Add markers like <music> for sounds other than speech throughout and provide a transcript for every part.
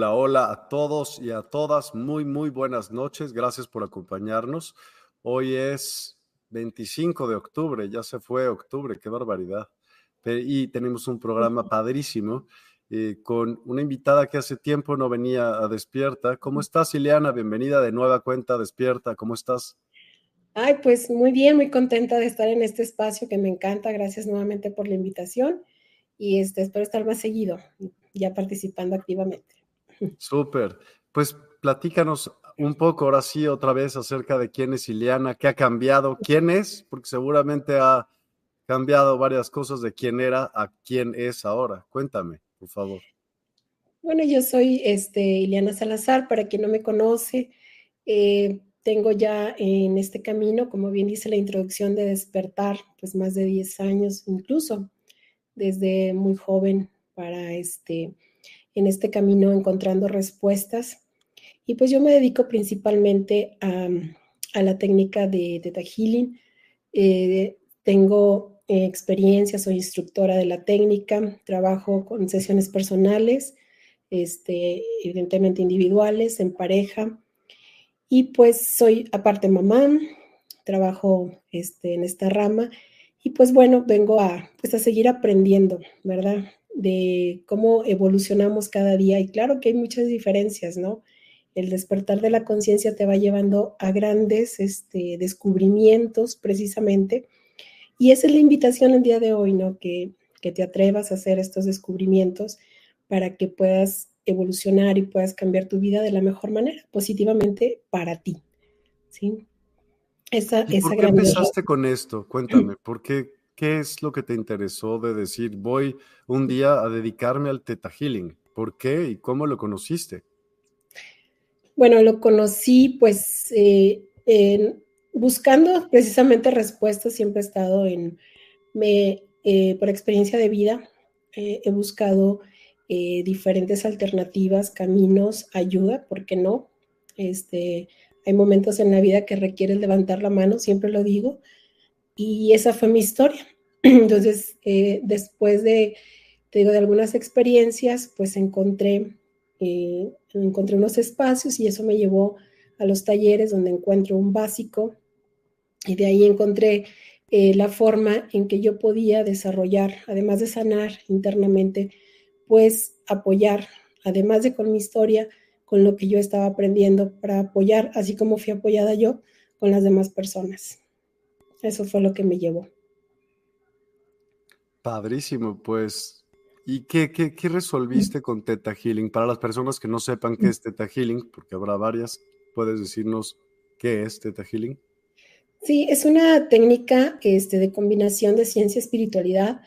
Hola, hola a todos y a todas. Muy, muy buenas noches. Gracias por acompañarnos. Hoy es 25 de octubre, ya se fue octubre, qué barbaridad. Y tenemos un programa padrísimo eh, con una invitada que hace tiempo no venía a Despierta. ¿Cómo estás, Ileana? Bienvenida de nueva cuenta Despierta. ¿Cómo estás? Ay, pues muy bien, muy contenta de estar en este espacio que me encanta. Gracias nuevamente por la invitación y este, espero estar más seguido, ya participando activamente. Súper. Pues platícanos un poco ahora sí otra vez acerca de quién es Ileana, qué ha cambiado, quién es, porque seguramente ha cambiado varias cosas de quién era a quién es ahora. Cuéntame, por favor. Bueno, yo soy este, Ileana Salazar, para quien no me conoce, eh, tengo ya en este camino, como bien dice la introducción de despertar, pues más de 10 años incluso, desde muy joven para este en este camino encontrando respuestas. Y pues yo me dedico principalmente a, la técnica de Theta Healing. Eh, tengo eh, experiencia, soy instructora de la técnica, trabajo con sesiones personales, este, evidentemente individuales, en pareja. Y pues soy aparte mamá, trabajo este, en esta rama y pues bueno, vengo a, pues a seguir aprendiendo, ¿verdad? De cómo evolucionamos cada día. Y claro que hay muchas diferencias, ¿no? El despertar de la conciencia te va llevando a grandes este, descubrimientos precisamente. Y esa es la invitación el día de hoy, ¿no? Que, que te atrevas a hacer estos descubrimientos para que puedas evolucionar y puedas cambiar tu vida de la mejor manera, positivamente para ti. ¿Sí? Esa, ¿Y ¿Por qué empezaste con esto? Cuéntame, ¿por qué ¿Qué es lo que te interesó de decir, voy un día a dedicarme al Teta Healing? ¿Por qué y cómo lo conociste? Bueno, lo conocí pues eh, buscando precisamente respuestas, siempre he estado en, me, eh, por experiencia de vida, eh, he buscado diferentes alternativas, caminos, ayuda, ¿por qué no? Este, hay momentos en la vida que requieren levantar la mano, siempre lo digo, y esa fue mi historia. <clears throat> Entonces, eh, después de, te digo, de algunas experiencias, pues encontré, eh, encontré unos espacios y eso me llevó a los talleres donde encuentro un básico y de ahí encontré eh, la forma en que yo podía desarrollar, además de sanar internamente, pues apoyar, además de con mi historia, con lo que yo estaba aprendiendo para apoyar, así como fui apoyada yo, con las demás personas. Eso fue lo que me llevó. Padrísimo, pues. ¿Y qué, qué, qué resolviste con Teta Healing? Para las personas que no sepan qué es Teta Healing, porque habrá varias, ¿puedes decirnos qué es Teta Healing? Sí, es una técnica este, de combinación de ciencia y espiritualidad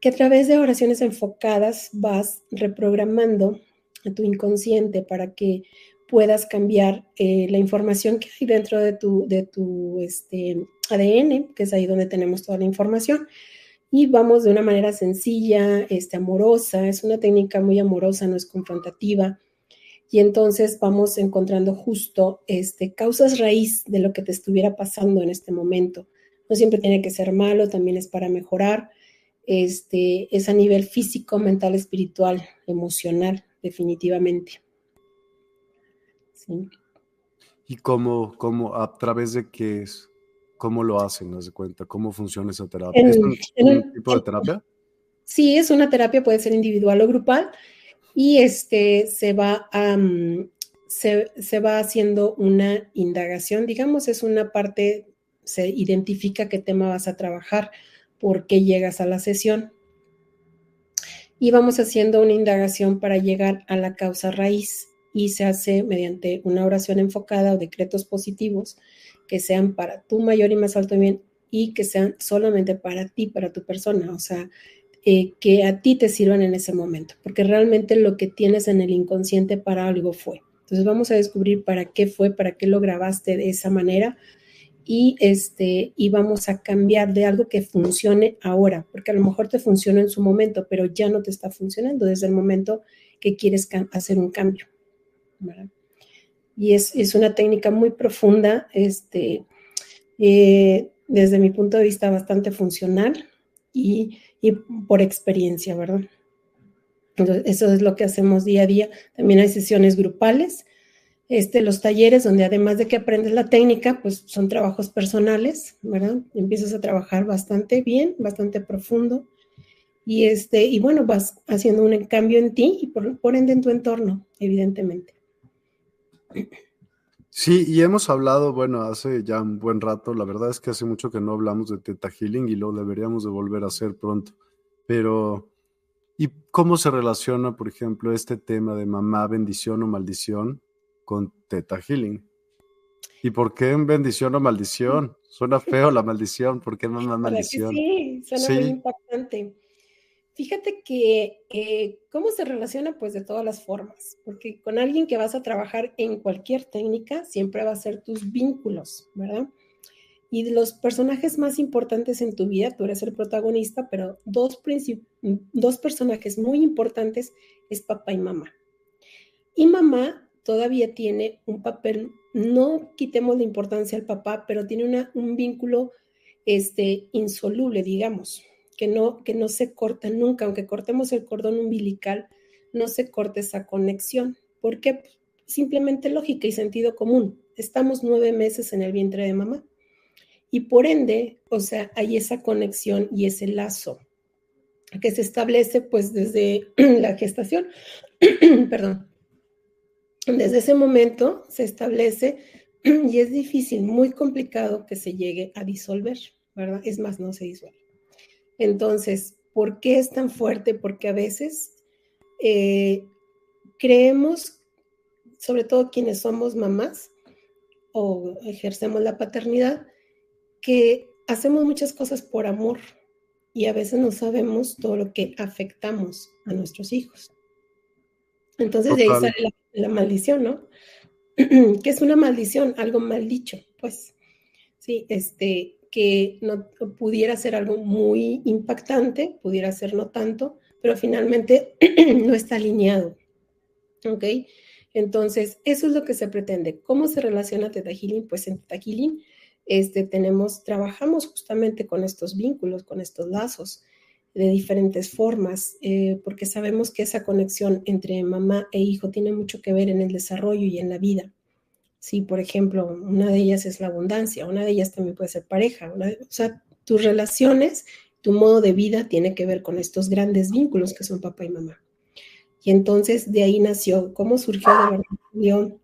que a través de oraciones enfocadas vas reprogramando a tu inconsciente para que puedas cambiar eh, la información que hay dentro de tu, de tu este, ADN, que es ahí donde tenemos toda la información. Y vamos de una manera sencilla, este, amorosa, es una técnica muy amorosa, no es confrontativa. Y entonces vamos encontrando justo este, causas raíz de lo que te estuviera pasando en este momento. No siempre tiene que ser malo, también es para mejorar. Este, es a nivel físico, mental, espiritual, emocional, definitivamente. ¿Y cómo, cómo, a través de qué es? ¿Cómo lo hacen? ¿Haz de cuenta? ¿Cómo funciona esa terapia? ¿Es un, tipo de terapia? Sí, es una terapia, puede ser individual o grupal, y este se va a, se, se, va haciendo una indagación, digamos, es una parte, se identifica qué tema vas a trabajar, por qué llegas a la sesión. Y vamos haciendo una indagación para llegar a la causa raíz y se hace mediante una oración enfocada o decretos positivos que sean para tu mayor y más alto bien y que sean solamente para ti, para tu persona, o sea, eh, que a ti te sirvan en ese momento, porque realmente lo que tienes en el inconsciente para algo fue. Entonces vamos a descubrir para qué fue, para qué lo grabaste de esa manera y este y vamos a cambiar de algo que funcione ahora, porque a lo mejor te funcionó en su momento, pero ya no te está funcionando desde el momento que quieres hacer un cambio. Y es, una técnica muy profunda, este, eh, desde mi punto de vista bastante funcional y, por experiencia, ¿verdad? eso es lo que hacemos día a día. También hay sesiones grupales, este, los talleres donde además de que aprendes la técnica, pues son trabajos personales, ¿verdad? Empiezas a trabajar bastante bien, bastante profundo y este y bueno, vas haciendo un cambio en ti y por ende en tu entorno, evidentemente. Sí, y hemos hablado, bueno, hace ya un buen rato, la verdad es que hace mucho que no hablamos de Teta Healing y lo deberíamos de volver a hacer pronto, pero ¿y cómo se relaciona, por ejemplo, este tema de mamá, bendición o maldición con Teta Healing? ¿Y por qué en bendición o maldición? Suena feo la maldición, ¿por qué mamá maldición? Sí, suena muy impactante. Fíjate que, ¿cómo se relaciona? Pues de todas las formas, porque con alguien que vas a trabajar en cualquier técnica, siempre va a ser tus vínculos, ¿verdad? Y de los personajes más importantes en tu vida, tú eres el protagonista, pero dos, dos personajes muy importantes es papá y mamá. Y mamá todavía tiene un papel, no quitemos la importancia al papá, pero tiene una, un vínculo este, insoluble, digamos, que no, que no se corta nunca, aunque cortemos el cordón umbilical, no se corta esa conexión. ¿Por qué? Simplemente lógica y sentido común. Estamos nueve meses en el vientre de mamá. Y por ende, o sea, hay esa conexión y ese lazo que se establece pues desde <clears throat> la gestación, <clears throat> perdón, desde ese momento se establece <clears throat> y es difícil, muy complicado que se llegue a disolver, ¿verdad? Es más, no se disuelve. Entonces, ¿por qué es tan fuerte? Porque a veces eh, creemos, sobre todo quienes somos mamás o ejercemos la paternidad, que hacemos muchas cosas por amor y a veces no sabemos todo lo que afectamos a nuestros hijos. Entonces de ahí sale la, la maldición, ¿no? <clears throat> que es una maldición, algo mal dicho, pues. Sí, este, que no pudiera ser algo muy impactante, pudiera ser no tanto, pero finalmente <clears throat> no está alineado. ¿Ok? Entonces, eso es lo que se pretende. ¿Cómo se relaciona Teta Healing? Pues en Teta Healing este, tenemos, trabajamos justamente con estos vínculos, con estos lazos de diferentes formas, eh, porque sabemos que esa conexión entre mamá e hijo tiene mucho que ver en el desarrollo y en la vida. Sí, por ejemplo, una de ellas es la abundancia, una de ellas también puede ser pareja. o sea, tus relaciones, tu modo de vida tiene que ver con estos grandes vínculos que son papá y mamá. Y entonces de ahí nació, ¿cómo surgió la relación?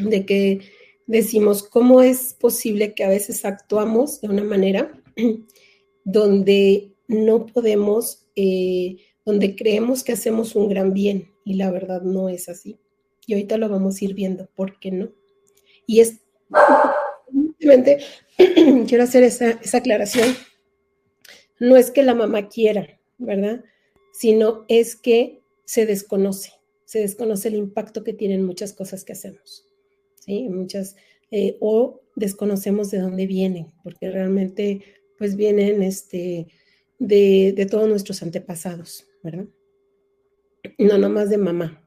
De que decimos, ¿cómo es posible que a veces actuamos de una manera <clears throat> donde no podemos, eh, donde creemos que hacemos un gran bien y la verdad no es así? Y ahorita lo vamos a ir viendo, ¿por qué no? Y es, <clears throat> quiero hacer esa, esa aclaración, no es que la mamá quiera, ¿verdad? Sino es que se desconoce, se desconoce el impacto que tienen muchas cosas que hacemos, ¿sí? Muchas, eh, o desconocemos de dónde vienen, porque realmente pues vienen este, de, de todos nuestros antepasados, ¿verdad? No nomás de mamá.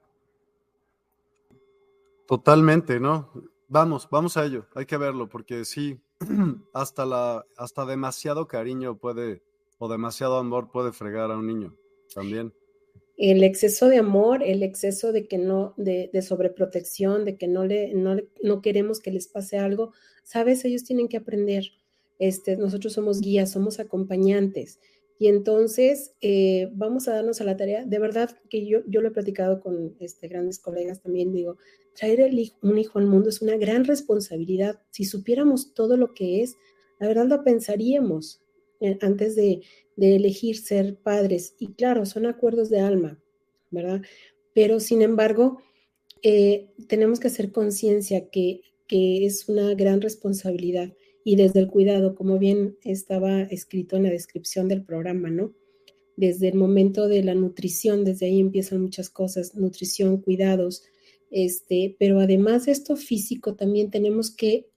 Totalmente, ¿no? Vamos, vamos a ello, hay que verlo, porque sí, <clears throat> hasta la, hasta demasiado cariño puede, o demasiado amor puede fregar a un niño también. El exceso de amor, el exceso de que no, de, de sobreprotección, de que no le, no, no queremos que les pase algo, sabes, ellos tienen que aprender. Este, nosotros somos guías, somos acompañantes. Y entonces eh, vamos a darnos a la tarea, de verdad que yo, yo lo he platicado con este, grandes colegas también, digo, traer un hijo al mundo es una gran responsabilidad. Si supiéramos todo lo que es, la verdad lo pensaríamos eh, antes de, de elegir ser padres. Y claro, son acuerdos de alma, ¿verdad? Pero sin embargo, eh, tenemos que hacer conciencia que, que es una gran responsabilidad y desde el cuidado, como bien estaba escrito en la descripción del programa, ¿no? Desde el momento de la nutrición, desde ahí empiezan muchas cosas, nutrición, cuidados, este, pero además de esto físico, también tenemos que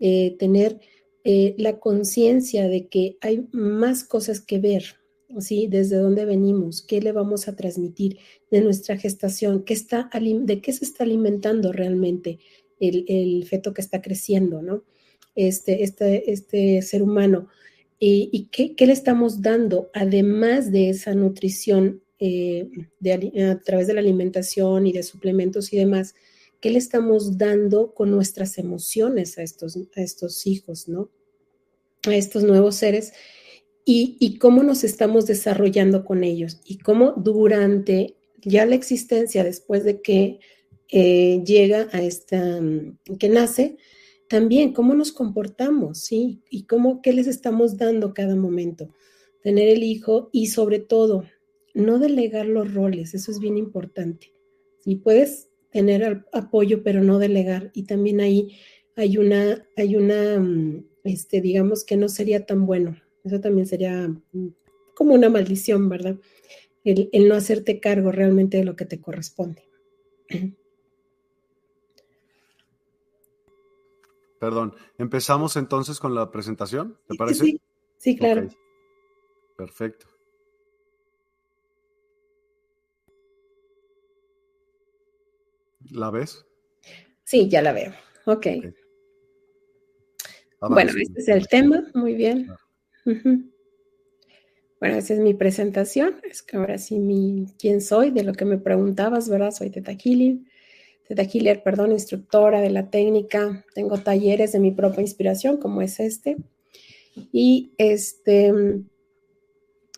eh, tener eh, la conciencia de que hay más cosas que ver, ¿sí? Desde dónde venimos, qué le vamos a transmitir de nuestra gestación, qué está, de qué se está alimentando realmente el, el feto que está creciendo, ¿no? Este, este, este ser humano y, qué, le estamos dando, además de esa nutrición eh, a través de la alimentación y de suplementos y demás, qué le estamos dando con nuestras emociones a estos, a estos hijos, ¿no? A estos nuevos seres y, cómo nos estamos desarrollando con ellos y cómo durante ya la existencia, después de que eh, llega a esta, que nace, también cómo nos comportamos, ¿sí? Y cómo, qué les estamos dando cada momento. Tener el hijo y sobre todo, no delegar los roles, eso es bien importante. Si puedes tener apoyo, pero no delegar. Y también ahí hay una, hay una, mm, este, digamos que no sería tan bueno. Eso también sería mm, como una maldición, ¿verdad? El, el no hacerte cargo realmente de lo que te corresponde. <clears throat> Perdón, empezamos entonces con la presentación, ¿te parece? Sí, sí claro. Perfecto. ¿La ves? Sí, ya la veo. Ok. okay. Bueno, este es el tema, muy bien. Bueno, esa es mi presentación. Es que ahora sí, mi, quién soy, de lo que me preguntabas, ¿verdad? Soy Teta Healing Teta Healer, perdón, instructora de la técnica. Tengo talleres de mi propia inspiración, como es este. Y este,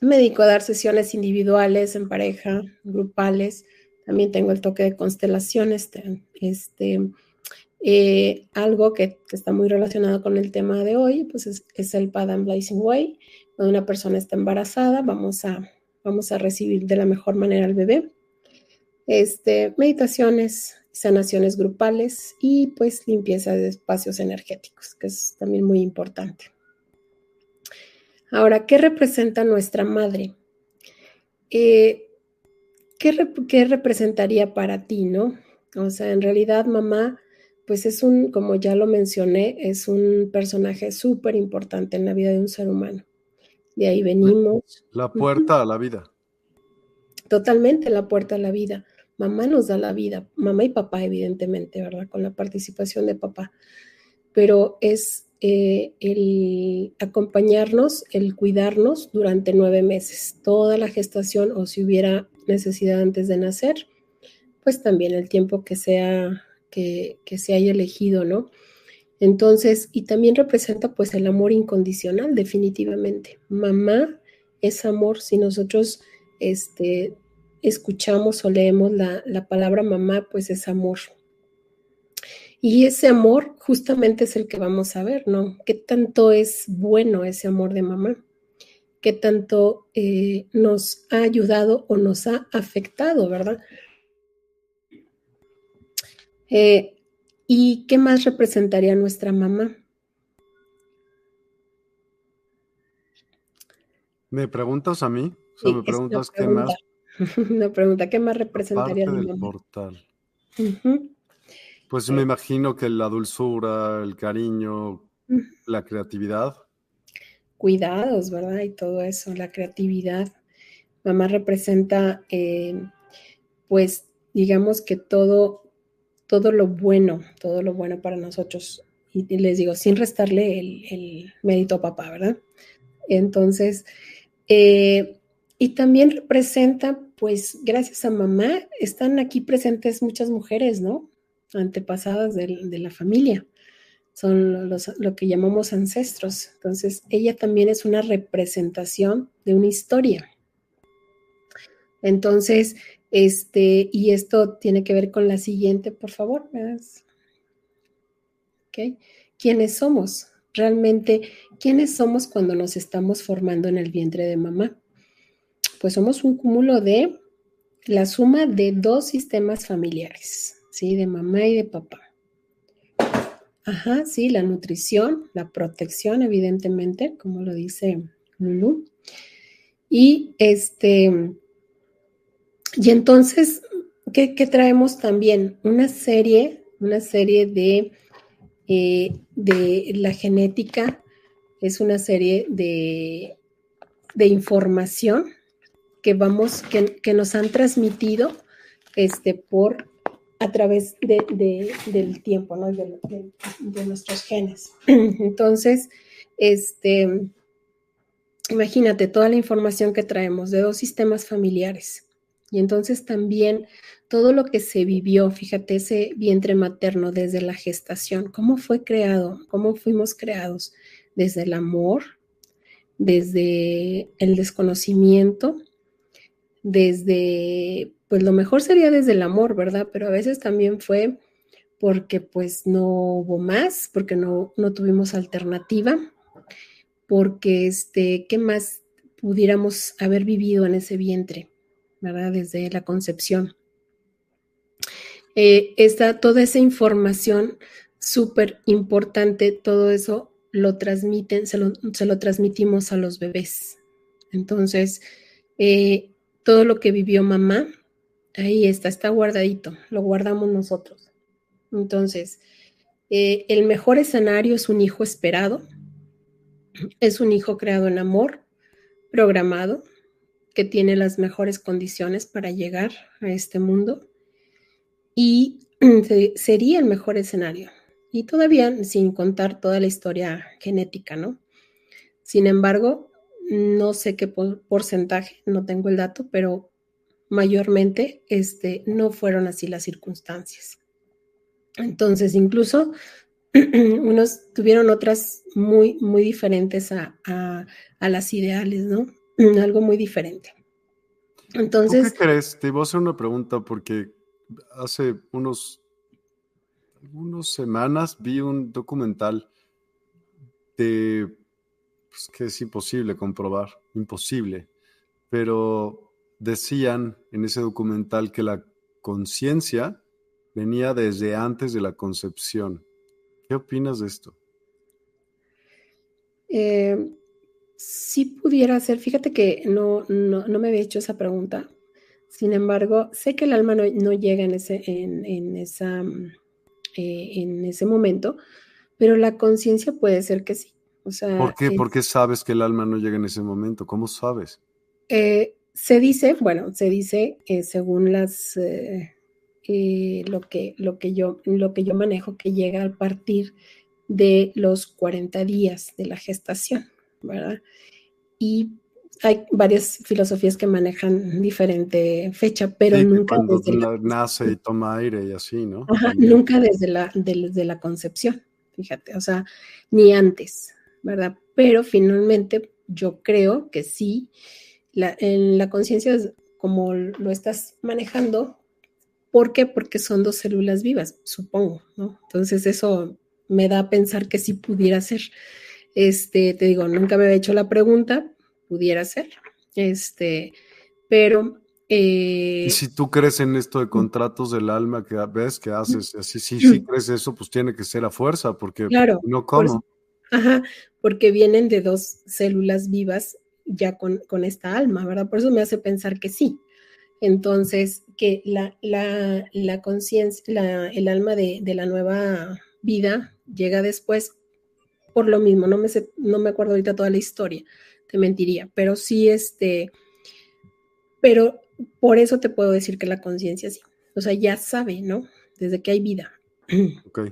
me dedico a dar sesiones individuales, en pareja, grupales. También tengo el toque de constelaciones, este, eh, algo que, está muy relacionado con el tema de hoy, pues es, el Padam Blazing Way. Cuando una persona está embarazada, vamos a, vamos a recibir de la mejor manera al bebé. Este, meditaciones, sanaciones grupales y pues limpieza de espacios energéticos, que es también muy importante. Ahora, ¿qué representa nuestra madre? Eh, ¿qué, representaría para ti, no? O sea, en realidad mamá, pues es un, como ya lo mencioné, es un personaje súper importante en la vida de un ser humano. De ahí venimos. La puerta a la vida. Totalmente la puerta a la vida. Mamá nos da la vida, mamá y papá, evidentemente, ¿verdad? Con la participación de papá. Pero es eh, el acompañarnos, el cuidarnos durante nueve meses, toda la gestación o si hubiera necesidad antes de nacer, pues también el tiempo que sea, que, que se haya elegido, ¿no? Entonces, y también representa pues el amor incondicional, definitivamente. Mamá es amor si nosotros este, escuchamos o leemos la, palabra mamá, pues es amor. Y ese amor justamente es el que vamos a ver, ¿no? ¿Qué tanto es bueno ese amor de mamá? ¿Qué tanto eh, nos ha ayudado o nos ha afectado, verdad? Eh, ¿Y qué más representaría nuestra mamá? ¿Me preguntas a mí? O me preguntas qué más. <laughs> Una pregunta, ¿qué más representaría mi mamá? portal. Pues me imagino que la dulzura, el cariño, la creatividad. Cuidados, ¿verdad? Y todo eso, la creatividad. Mamá representa, eh, pues, digamos que todo, todo lo bueno, todo lo bueno para nosotros. Y les digo, sin restarle el, mérito a papá, ¿verdad? Entonces, eh, y también representa, pues, gracias a mamá, están aquí presentes muchas mujeres, ¿no? Antepasadas de, la familia. Son lo que llamamos ancestros. Entonces, ella también es una representación de una historia. Entonces, este, y esto tiene que ver con la siguiente, por favor. ¿Ok? ¿Quiénes somos? Realmente, ¿quiénes somos cuando nos estamos formando en el vientre de mamá? Pues somos un cúmulo de la suma de dos sistemas familiares, ¿sí? De mamá y de papá. Ajá, sí, la nutrición, la protección, evidentemente, como lo dice Lulu. Y este, y entonces, ¿qué, traemos también? Una serie, una serie de, eh, de la genética, es una serie de, de información que vamos, que, nos han transmitido este, por a través del tiempo, ¿no? De, de, nuestros genes. <clears throat> Entonces, este, imagínate toda la información que traemos de dos sistemas familiares. Y entonces también todo lo que se vivió, fíjate, ese vientre materno desde la gestación, cómo fue creado, cómo fuimos creados, desde el amor, desde el desconocimiento, desde, pues lo mejor sería desde el amor, ¿verdad? Pero a veces también fue porque pues no hubo más, porque no, no tuvimos alternativa, porque este, ¿qué más pudiéramos haber vivido en ese vientre? ¿verdad? Desde la concepción. Eh, toda esa información súper importante, todo eso lo transmiten, se lo, transmitimos a los bebés. Entonces, eh, todo lo que vivió mamá, ahí está, está guardadito, lo guardamos nosotros. Entonces, eh, el mejor escenario es un hijo esperado, es un hijo creado en amor, programado, que tiene las mejores condiciones para llegar a este mundo y <clears throat> sería el mejor escenario. Y todavía sin contar toda la historia genética, ¿no? Sin embargo, no sé qué porcentaje, no tengo el dato, pero mayormente este, no fueron así las circunstancias. Entonces, incluso <clears throat> unos tuvieron otras muy, muy diferentes a, a las ideales, ¿no? <clears throat> algo muy diferente. Entonces. qué crees? Te voy a hacer una pregunta porque hace unos, unas semanas vi un documental de pues, que es imposible comprobar, imposible, pero decían en ese documental que la conciencia venía desde antes de la concepción. ¿Qué opinas de esto? Eh, si pudiera ser, fíjate que no, no, me había hecho esa pregunta. Sin embargo, sé que el alma no, llega en ese, en, esa, eh, en ese momento, pero la conciencia puede ser que sí. O sea, ¿Por qué? ¿Por qué sabes que el alma no llega en ese momento? ¿Cómo sabes? Eh, se dice, bueno, se dice eh, según las lo que lo que yo lo que yo manejo que llega a partir de los 40 días de la gestación. ¿verdad? Y hay varias filosofías que manejan diferente fecha, pero nunca desde la, nace y toma aire y así, ¿no? nunca desde la, desde la concepción, fíjate, o sea, ni antes, ¿verdad? Pero finalmente yo creo que sí, la, en la conciencia, como lo estás manejando, ¿Por qué? Porque son dos células vivas, supongo, ¿no? Entonces eso me da a pensar que sí pudiera ser. Este, te digo, nunca me había hecho la pregunta, pudiera ser. Este, pero y eh, si tú crees en esto de contratos del alma que ves que haces, así sí, sí crees eso, pues tiene que ser a fuerza, porque no como. ajá, porque vienen de dos células vivas ya con, con, esta alma, ¿verdad? Por eso me hace pensar que sí. Entonces, que la, la, la conciencia, el alma de, de, la nueva vida llega después por lo mismo, no me, no me acuerdo ahorita toda la historia, te mentiría, pero sí, este, pero por eso te puedo decir que la conciencia sí. O sea, ya sabe, ¿no? Desde que hay vida. Ok.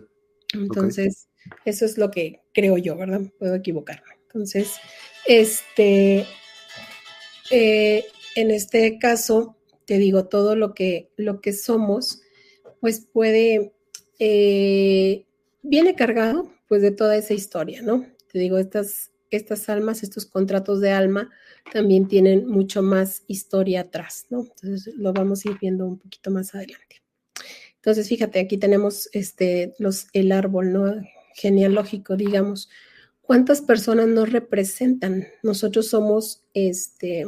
Entonces, eso es lo que creo yo, ¿verdad? Puedo equivocarme. Entonces, este, eh, en este caso, te digo, todo lo que, lo que somos, pues puede, eh, viene cargado, pues, de toda esa historia, ¿no? Te digo, estas, estas almas, estos contratos de alma, también tienen mucho más historia atrás, ¿no? Entonces lo vamos a ir viendo un poquito más adelante. Entonces, fíjate, aquí tenemos este, los, el árbol, ¿no? Genealógico, digamos. ¿Cuántas personas nos representan? Nosotros somos este,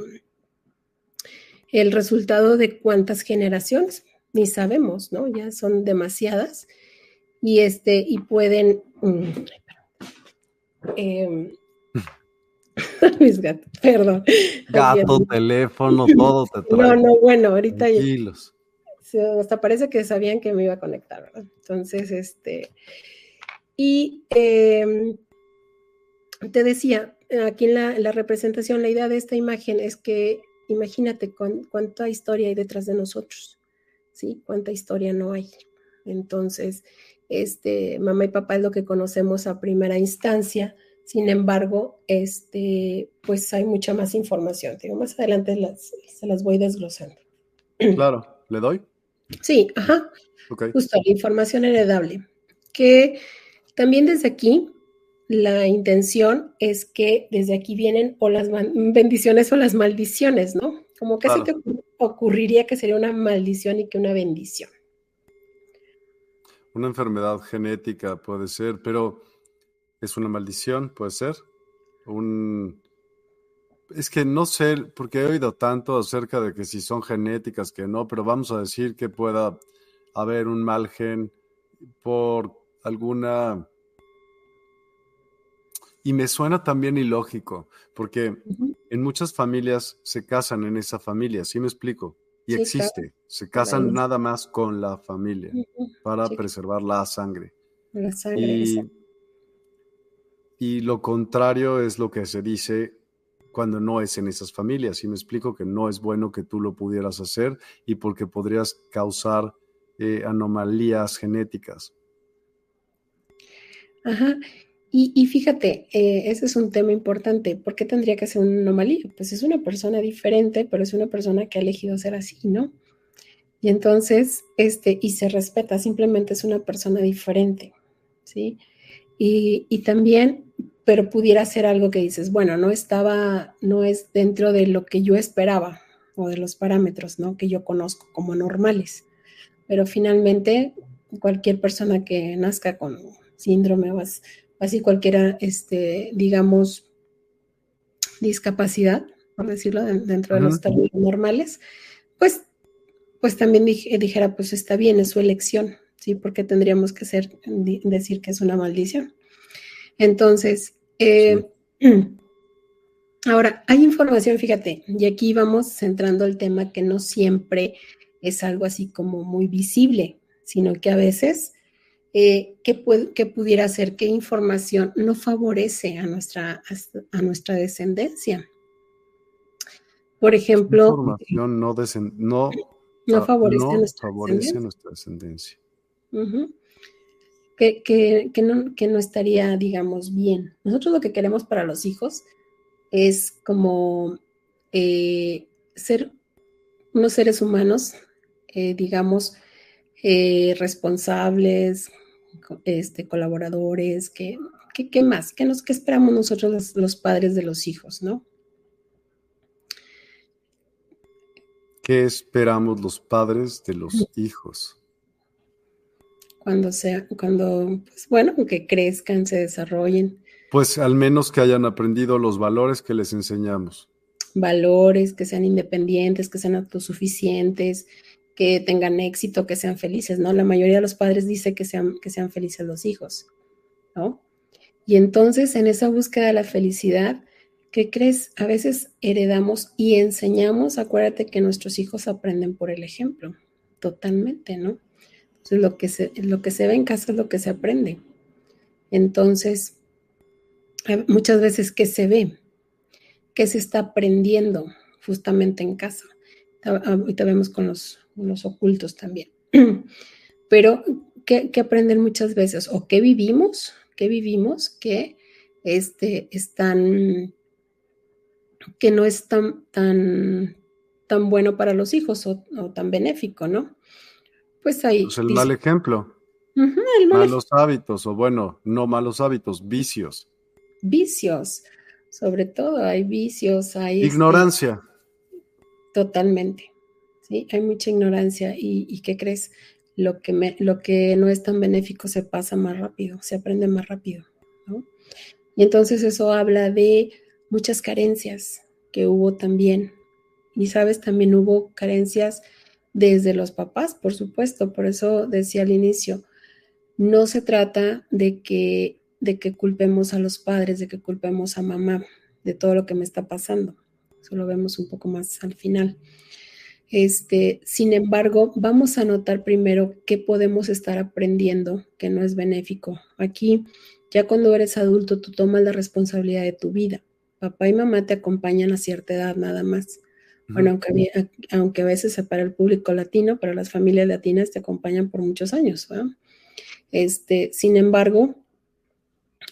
el resultado de cuántas generaciones, ni sabemos, ¿no? Ya son demasiadas y este, y pueden, mm, <laughs> Mis gatos, perdón. Gato, teléfono, todo te trae. <laughs> No, no, bueno, ahorita ya. Hasta parece que sabían que me iba a conectar, ¿verdad? Entonces, este. Y em, te decía, aquí en la, representación, la idea de esta imagen es que imagínate cuánta historia hay detrás de nosotros, ¿sí? Cuánta historia no hay. Entonces, este, mamá y papá es lo que conocemos a primera instancia, sin embargo, este, pues hay mucha más información. Digo, más adelante se las voy desglosando. Claro, ¿le doy? Sí, ajá. Justo la información heredable. Que también desde aquí la intención es que desde aquí vienen o las bendiciones o las maldiciones, ¿no? Como que se te ocurriría que sería una maldición y que una bendición. Una enfermedad genética puede ser, pero es una maldición, puede ser. Un... Es que no sé, porque he oído tanto acerca de que si son genéticas, que no, pero vamos a decir que pueda haber un mal gen por alguna... Y me suena también ilógico, porque en muchas familias se casan en esa familia, ¿sí me explico? Y existe, se casan nada más con la familia para preservar la sangre. La sangre. Y lo contrario es lo que se dice cuando no es en esas familias. Y me explico que no es bueno que tú lo pudieras hacer y porque podrías causar eh, anomalías genéticas. Ajá. Y, fíjate, eh, ese es un tema importante. ¿Por qué tendría que ser una anomalía? Pues es una persona diferente, pero es una persona que ha elegido ser así, ¿no? Y entonces, este, y se respeta, simplemente es una persona diferente, ¿sí? Y, y también pero pudiera ser algo que dices, bueno, no estaba, no es dentro de lo que yo esperaba o de los parámetros, ¿no? Que yo conozco como normales. Pero finalmente, cualquier persona que nazca con síndrome o así cualquiera, este, digamos, discapacidad, por decirlo, dentro de los términos normales, pues, pues también dijera, pues está bien, es su elección, ¿sí? Porque tendríamos que ser, decir que es una maldición. Entonces, eh, <clears throat> ahora, hay información, fíjate, y aquí vamos centrando el tema que no siempre es algo así como muy visible, sino que a veces, eh, ¿qué, pudiera ser? ¿Qué información no favorece a nuestra, a nuestra descendencia? Por ejemplo... Información no, no, no favorece, nuestra, descendencia que, no, estaría, digamos, bien. Nosotros lo que queremos para los hijos es como eh, ser unos seres humanos, eh, digamos, eh, responsables, este, colaboradores, que, ¿qué más? ¿Qué, nos, esperamos nosotros los, padres de los hijos, no? ¿Qué esperamos los padres de los hijos? Cuando sea, cuando, pues bueno, que crezcan, se desarrollen. Pues al menos que hayan aprendido los valores que les enseñamos. Valores, que sean independientes, que sean autosuficientes, que tengan éxito, que sean felices, ¿no? La mayoría de los padres dice que sean, que sean felices los hijos, ¿no? Y entonces en esa búsqueda de la felicidad, ¿qué crees? A veces heredamos y enseñamos, acuérdate que nuestros hijos aprenden por el ejemplo, totalmente, ¿no? Entonces lo que se, lo que se ve en casa es lo que se aprende. Entonces, muchas veces, ¿qué se ve? ¿Qué se está aprendiendo justamente en casa? Ahorita vemos con los los ocultos también. <clears throat> Pero, ¿qué, aprenden muchas veces? ¿O qué vivimos? ¿Qué vivimos? Que este, están, que no es tan, tan, tan bueno para los hijos o, tan benéfico, ¿no? Pues ahí. Pues el mal ejemplo. malos hábitos, o bueno, no malos hábitos, vicios. Vicios, sobre todo hay vicios, hay... Este Ignorancia. totalmente. ¿Sí? Hay mucha ignorancia y, ¿qué crees? Lo que, lo que no es tan benéfico se pasa más rápido, se aprende más rápido, ¿no? Y entonces eso habla de muchas carencias que hubo también. Y sabes, también hubo carencias desde los papás, por supuesto, por eso decía al inicio, no se trata de que, de que culpemos a los padres, de que culpemos a mamá de todo lo que me está pasando. Eso lo vemos un poco más al final. Este, sin embargo, vamos a notar primero qué podemos estar aprendiendo que no es benéfico. Aquí, ya cuando eres adulto, tú tomas la responsabilidad de tu vida. Papá y mamá te acompañan a cierta edad nada más. Bueno, aunque, aunque a veces para el público latino, para las familias latinas te acompañan por muchos años. Este, sin embargo,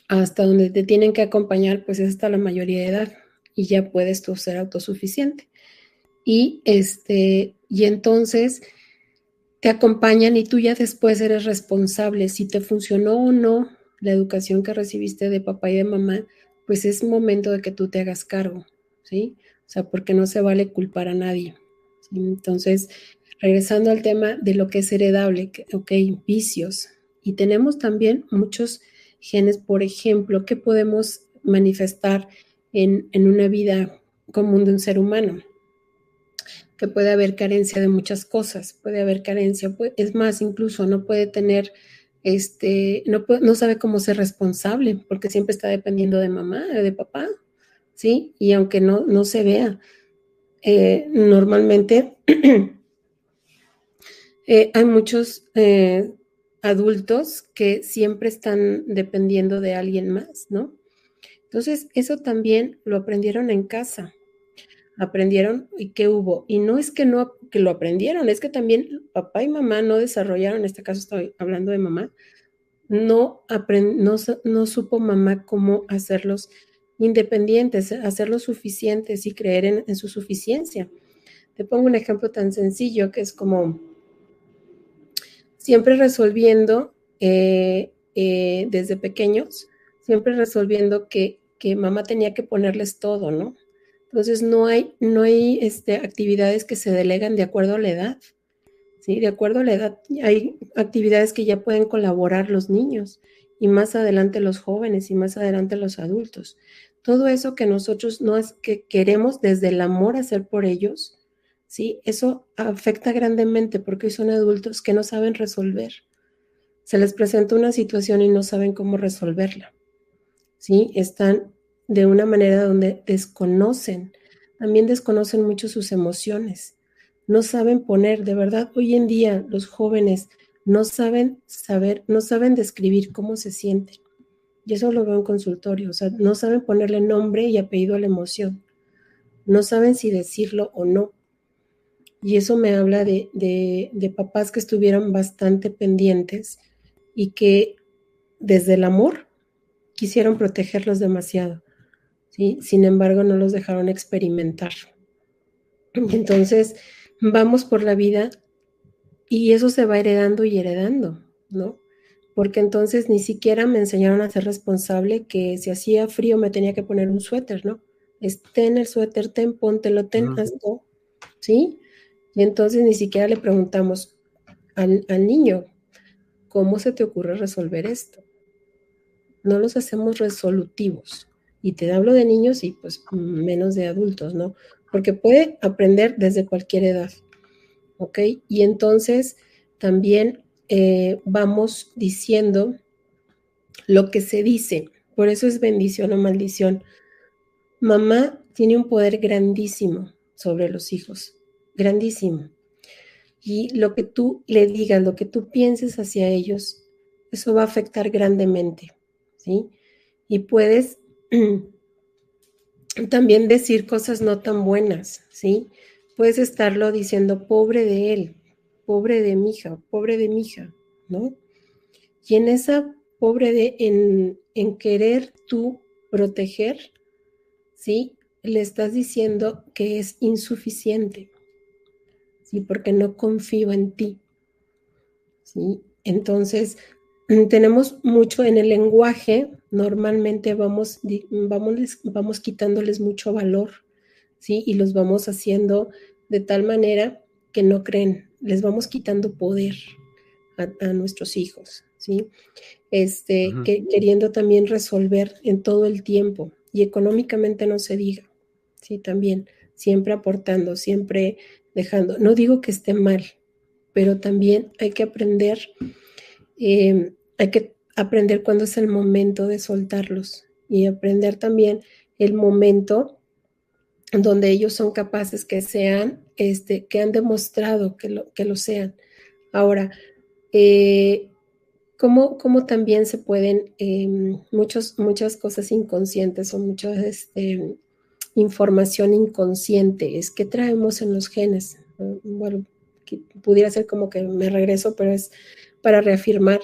hasta donde te tienen que acompañar, pues es hasta la mayoría de edad y ya puedes tú ser autosuficiente y este y entonces te acompañan y tú ya después eres responsable si te funcionó o no la educación que recibiste de papá y de mamá, pues es momento de que tú te hagas cargo, ¿sí? O sea, porque no se vale culpar a nadie. Entonces, regresando al tema de lo que es heredable, ok, vicios. Y tenemos también muchos genes, por ejemplo, que podemos manifestar en, en una vida común de un ser humano que puede haber carencia de muchas cosas, puede haber carencia, es más, incluso no puede tener, este, no, no sabe cómo ser responsable, porque siempre está dependiendo de mamá, de papá, ¿sí? Y aunque no, no se vea, eh, normalmente <clears throat> eh, hay muchos eh, adultos que siempre están dependiendo de alguien más, ¿no? Entonces, eso también lo aprendieron en casa aprendieron y qué hubo. Y no es que no que lo aprendieron, es que también papá y mamá no desarrollaron, en este caso estoy hablando de mamá, no, no, no supo mamá cómo hacerlos independientes, hacerlos suficientes y creer en, su suficiencia. Te pongo un ejemplo tan sencillo que es como siempre resolviendo eh, eh, desde pequeños, siempre resolviendo que, que mamá tenía que ponerles todo, ¿no? Entonces no hay, no hay este, actividades que se delegan de acuerdo a la edad. ¿sí? De acuerdo a la edad, hay actividades que ya pueden colaborar los niños y más adelante los jóvenes y más adelante los adultos. Todo eso que nosotros no es que queremos desde el amor hacer por ellos, ¿sí? Eso afecta grandemente porque son adultos que no saben resolver. Se les presenta una situación y no saben cómo resolverla. ¿Sí? Están de una manera donde desconocen, también desconocen mucho sus emociones, no saben poner, de verdad, hoy en día los jóvenes no saben saber, no saben describir cómo se sienten. Y eso lo veo en consultorio, o sea, no saben ponerle nombre y apellido a la emoción, no saben si decirlo o no. Y eso me habla de, de, de papás que estuvieron bastante pendientes y que desde el amor quisieron protegerlos demasiado. Sin embargo, no los dejaron experimentar. Entonces, vamos por la vida y eso se va heredando y heredando, ¿no? Porque entonces ni siquiera me enseñaron a ser responsable que si hacía frío me tenía que poner un suéter, ¿no? Es ten el suéter, ten, póntelo, ten, hazlo, ¿sí? Y entonces ni siquiera le preguntamos al, al niño, ¿cómo se te ocurre resolver esto? No los hacemos resolutivos. Y te hablo de niños y pues menos de adultos, ¿no? Porque puede aprender desde cualquier edad, ¿ok? Y entonces también eh, vamos diciendo lo que se dice. Por eso es bendición o maldición. Mamá tiene un poder grandísimo sobre los hijos, grandísimo. Y lo que tú le digas, lo que tú pienses hacia ellos, eso va a afectar grandemente, ¿sí? Y puedes <clears throat> también decir cosas no tan buenas, ¿sí? Puedes estarlo diciendo, pobre de él, pobre de mi hija, pobre de mi hija, ¿no? Y en esa pobre de, en, en querer tú proteger, ¿sí? Le estás diciendo que es insuficiente, ¿sí? Porque no confío en ti, ¿sí? Entonces, tenemos mucho en el lenguaje, normalmente vamos, vamos, vamos quitándoles mucho valor, ¿sí? Y los vamos haciendo de tal manera que no creen, les vamos quitando poder a, nuestros hijos, ¿sí? Este, que, queriendo también resolver en todo el tiempo y económicamente no se diga, ¿sí? También, siempre aportando, siempre dejando. No digo que esté mal, pero también hay que aprender eh, hay que aprender cuándo es el momento de soltarlos y aprender también el momento donde ellos son capaces que sean, este, que han demostrado que lo, que lo sean. Ahora, eh, ¿cómo, también se pueden em, muchas cosas inconscientes o mucha este, información inconsciente? Es que traemos en los genes. Bueno, pudiera ser como que me regreso, pero es para reafirmar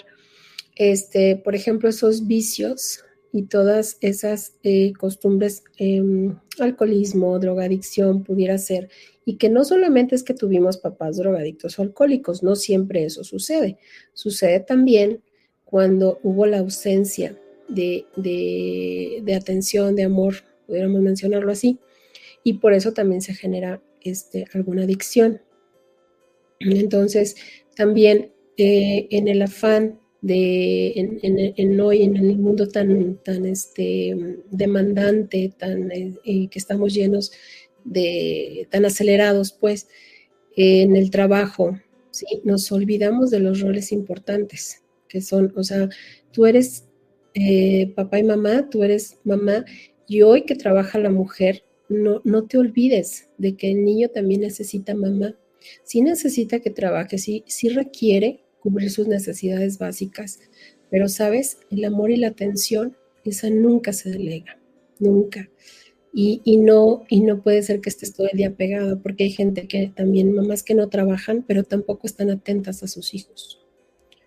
este, por ejemplo, esos vicios y todas esas eh, costumbres, em, alcoholismo, drogadicción, pudiera ser, y que no solamente es que tuvimos papás drogadictos o alcohólicos, no siempre eso sucede. Sucede también cuando hubo la ausencia de, de, atención, de amor, pudiéramos mencionarlo así, y por eso también se genera este, alguna adicción. Entonces, también eh, en el afán de en, hoy en el mundo tan tan este demandante tan eh, que estamos llenos de tan acelerados pues en el trabajo sí nos olvidamos de los roles importantes que son o sea tú eres eh, papá y mamá tú eres mamá y hoy que trabaja la mujer no no te olvides de que el niño también necesita mamá. Sí necesita que trabaje sí sí requiere cubrir sus necesidades básicas. Pero, ¿sabes? El amor y la atención, esa nunca se delega, nunca. Y, y, no, y no puede ser que estés todo el día pegado, porque hay gente que también, mamás que no trabajan, pero tampoco están atentas a sus hijos.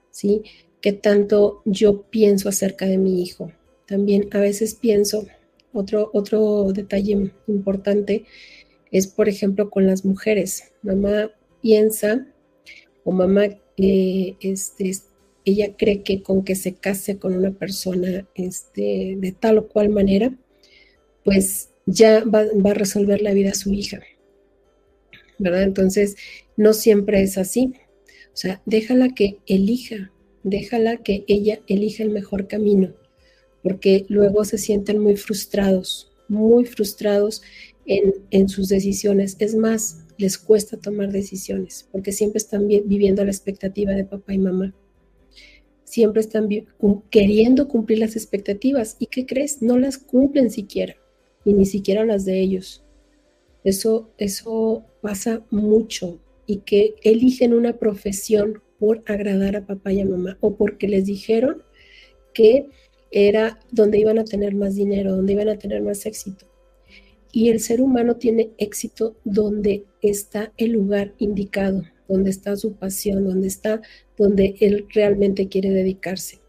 ¿Sí? ¿Qué tanto yo pienso acerca de mi hijo? También a veces pienso, otro, otro detalle importante es, por ejemplo, con las mujeres. Mamá piensa o mamá este, ella cree que con que se case con una persona este, de tal o cual manera, pues ya va, a resolver la vida a su hija. ¿Verdad? Entonces, no siempre es así. O sea, déjala que elija, déjala que ella elija el mejor camino, porque luego se sienten muy frustrados, muy frustrados en sus decisiones. Es más, les cuesta tomar decisiones, porque siempre están viviendo la expectativa de papá y mamá. Siempre están queriendo cumplir las expectativas. ¿Y qué crees? No las cumplen siquiera, y ni siquiera las de ellos. Eso, eso pasa mucho y que eligen una profesión por agradar a papá y a mamá o porque les dijeron que era donde iban a tener más dinero, donde iban a tener más éxito. Y el ser humano tiene éxito donde está el lugar indicado, donde está su pasión, donde está donde él realmente quiere dedicarse.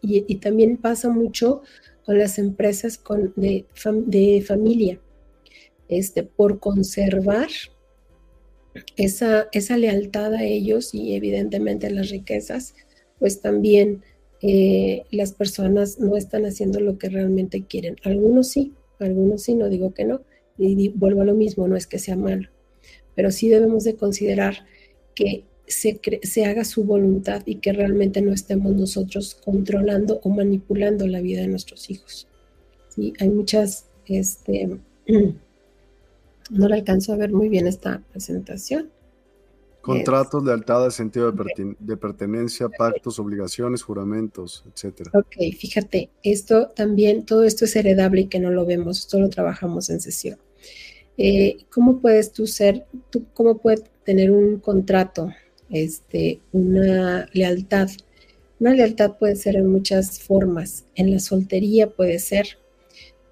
Y, también pasa mucho con las empresas con, de, familia, este, por conservar esa, esa lealtad a ellos y evidentemente las riquezas, pues también eh, las personas no están haciendo lo que realmente quieren. Algunos sí, algunos sí, no digo que no, y vuelvo a lo mismo, no es que sea malo, pero sí debemos de considerar que se, se, haga su voluntad y que realmente no estemos nosotros controlando o manipulando la vida de nuestros hijos. ¿Sí? Hay muchas, este, <clears throat> no le alcanzo a ver muy bien esta presentación. Contratos, lealtades, sentido de, pertenencia, pactos, obligaciones, juramentos, etcétera. Ok, fíjate, esto también, todo esto es heredable y que no lo vemos, esto lo trabajamos en sesión. Eh, ¿Cómo puedes tú ser, tú, cómo puedes tener un contrato, este, una lealtad? Una lealtad puede ser en muchas formas. En la soltería puede ser,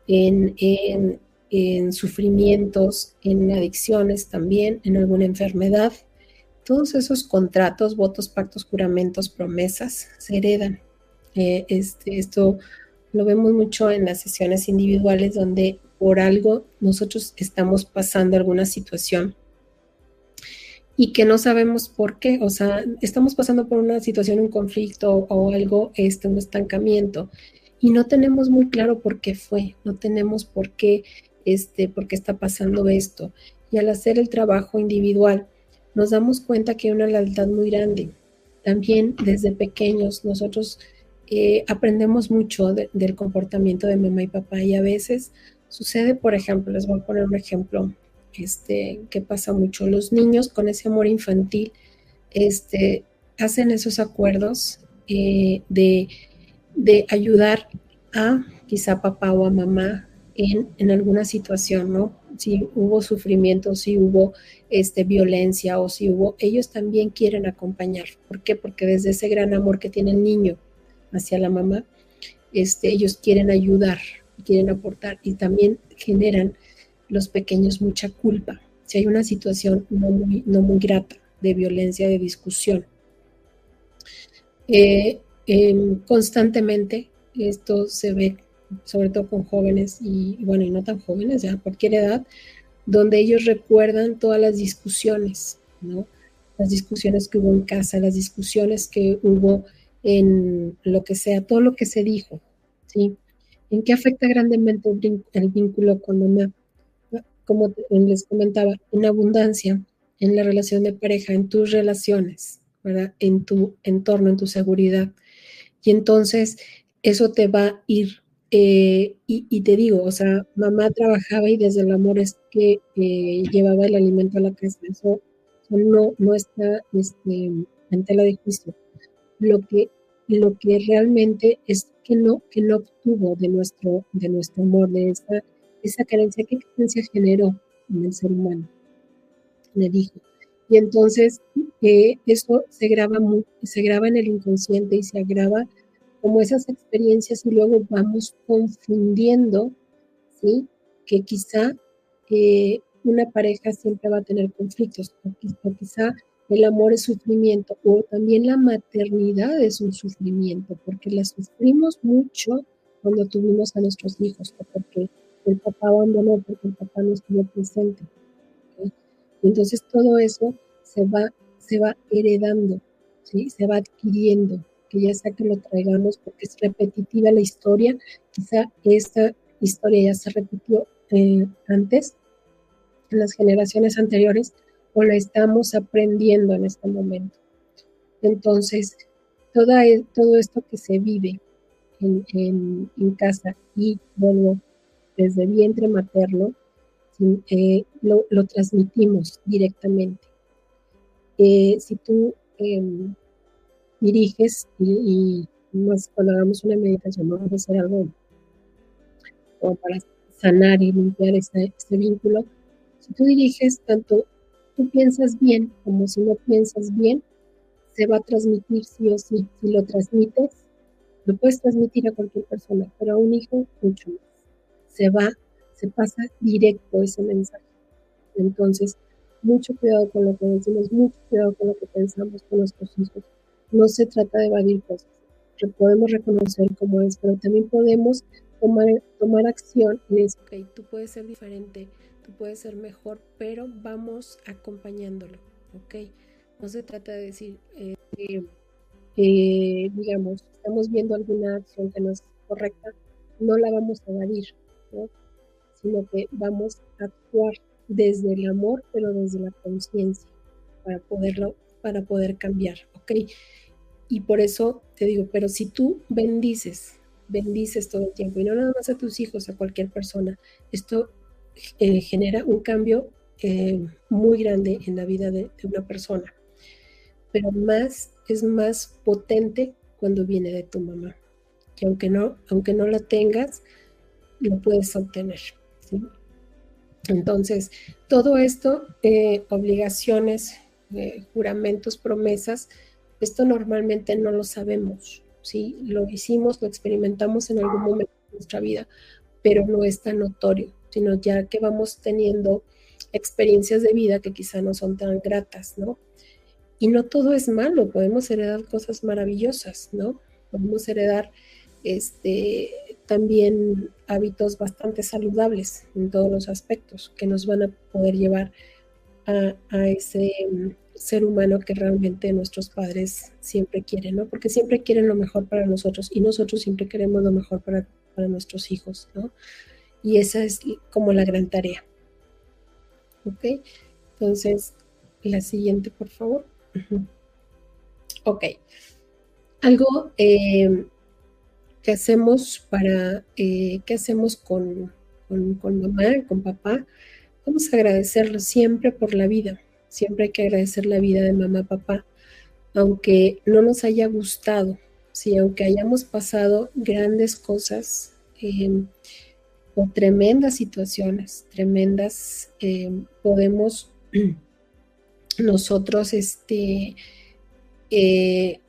en, en, en sufrimientos, en adicciones también, en alguna enfermedad todos esos contratos, votos, pactos, juramentos, promesas se heredan. Eh, este, esto lo vemos mucho en las sesiones individuales donde por algo nosotros estamos pasando alguna situación y que no sabemos por qué, o sea, estamos pasando por una situación, un conflicto o algo, este, un estancamiento y no tenemos muy claro por qué fue, no tenemos por qué, este, por qué está pasando esto. Y al hacer el trabajo individual, nos damos cuenta que hay una lealtad muy grande. También desde pequeños nosotros eh, aprendemos mucho del comportamiento de mamá y papá y a veces sucede, por ejemplo, les voy a poner un ejemplo este, que pasa mucho. Los niños con ese amor infantil este, hacen esos acuerdos eh, de, de, ayudar a quizá papá o a mamá en, en alguna situación, ¿no? Si hubo sufrimiento, si hubo este, violencia o si hubo, ellos también quieren acompañar. ¿Por qué? Porque desde ese gran amor que tiene el niño hacia la mamá, este, ellos quieren ayudar, quieren aportar y también generan los pequeños mucha culpa. Si hay una situación no muy, no muy grata de violencia, de discusión. Eh, em, constantemente esto se ve sobre todo con jóvenes y, bueno, y no tan jóvenes, ya a cualquier edad, donde ellos recuerdan todas las discusiones, ¿no? Las discusiones que hubo en casa, las discusiones que hubo en lo que sea, todo lo que se dijo, ¿sí? ¿En qué afecta grandemente el vínculo con mamá? Como les comentaba, en abundancia, en la relación de pareja, en tus relaciones, ¿verdad? En tu entorno, en tu seguridad. Y entonces eso te va a ir eh, y, te digo, o sea, mamá trabajaba y desde el amor es que eh, llevaba el alimento a la casa. Eso, no, no está este, en tela de juicio. Lo que, lo que realmente es que no, que no obtuvo de nuestro, de nuestro amor, de esa, esa carencia, ¿qué carencia generó en el ser humano? Le dijo. Y entonces eh, eso se graba, se graba en el inconsciente y se agrava como esas experiencias y luego vamos confundiendo, ¿sí? Que quizá eh, una pareja siempre va a tener conflictos, o quizá el amor es sufrimiento, o también la maternidad es un sufrimiento, porque la sufrimos mucho cuando tuvimos a nuestros hijos, o porque el papá abandonó, porque el papá no estuvo presente. entonces todo eso se va, se va heredando, ¿sí? se va adquiriendo que ya sea que lo traigamos porque es repetitiva la historia, quizá esta historia ya se repitió eh, antes, en las generaciones anteriores, o la estamos aprendiendo en este momento. Entonces, toda, e, todo esto que se vive en, casa y, bueno, desde vientre materno, eh, lo, transmitimos directamente. Eh, si tú em, diriges y, más cuando hagamos una meditación vamos a hacer algo como para sanar y limpiar este, vínculo. Si tú diriges tanto tú piensas bien como si no piensas bien, se va a transmitir sí o sí. Si lo transmites, lo puedes transmitir a cualquier persona, pero a un hijo mucho más. Se va, se pasa directo ese mensaje. Entonces, mucho cuidado con lo que decimos, mucho cuidado con lo que pensamos con nuestros hijos no se trata de evadir cosas, que podemos reconocer cómo es, pero también podemos tomar, tomar acción y decir, ok, tú puedes ser diferente, tú puedes ser mejor, pero vamos acompañándolo, ok. No se trata de decir, eh, eh, digamos, estamos viendo alguna acción que no es correcta, no la vamos a evadir, sino que vamos a actuar desde el amor, pero desde la conciencia, para poderlo, para poder cambiar, ¿ok? Y por eso te digo, pero si tú bendices, bendices todo el tiempo, y no nada más a tus hijos, a cualquier persona, esto eh, genera un cambio eh, muy grande en la vida de, una persona. Pero más, es más potente cuando viene de tu mamá. Que aunque no, aunque no la tengas, lo puedes obtener. Entonces, todo esto, eh, obligaciones, eh, juramentos, promesas, esto normalmente no lo sabemos, ¿sí? Lo hicimos, lo experimentamos en algún momento de nuestra vida, pero no es tan notorio, sino ya que vamos teniendo experiencias de vida que quizá no son tan gratas, ¿no? Y no todo es malo, podemos heredar cosas maravillosas, ¿no? Podemos heredar este, también hábitos bastante saludables en todos los aspectos que nos van a poder llevar a, ese mm, ser humano que realmente nuestros padres siempre quieren, ¿no? Porque siempre quieren lo mejor para nosotros y nosotros siempre queremos lo mejor para, para nuestros hijos, ¿no? Y esa es como la gran tarea. ¿Ok? Entonces, la siguiente, por favor. Ok. Algo eh, ¿Qué hacemos para, eh, hacemos con, con, mamá, con papá? Vamos a agradecerlo siempre por la vida. Siempre hay que agradecer la vida de mamá, papá, aunque no nos haya gustado, sí, aunque hayamos pasado grandes cosas em, o tremendas situaciones, tremendas, em, podemos <clears throat> nosotros, este, eh,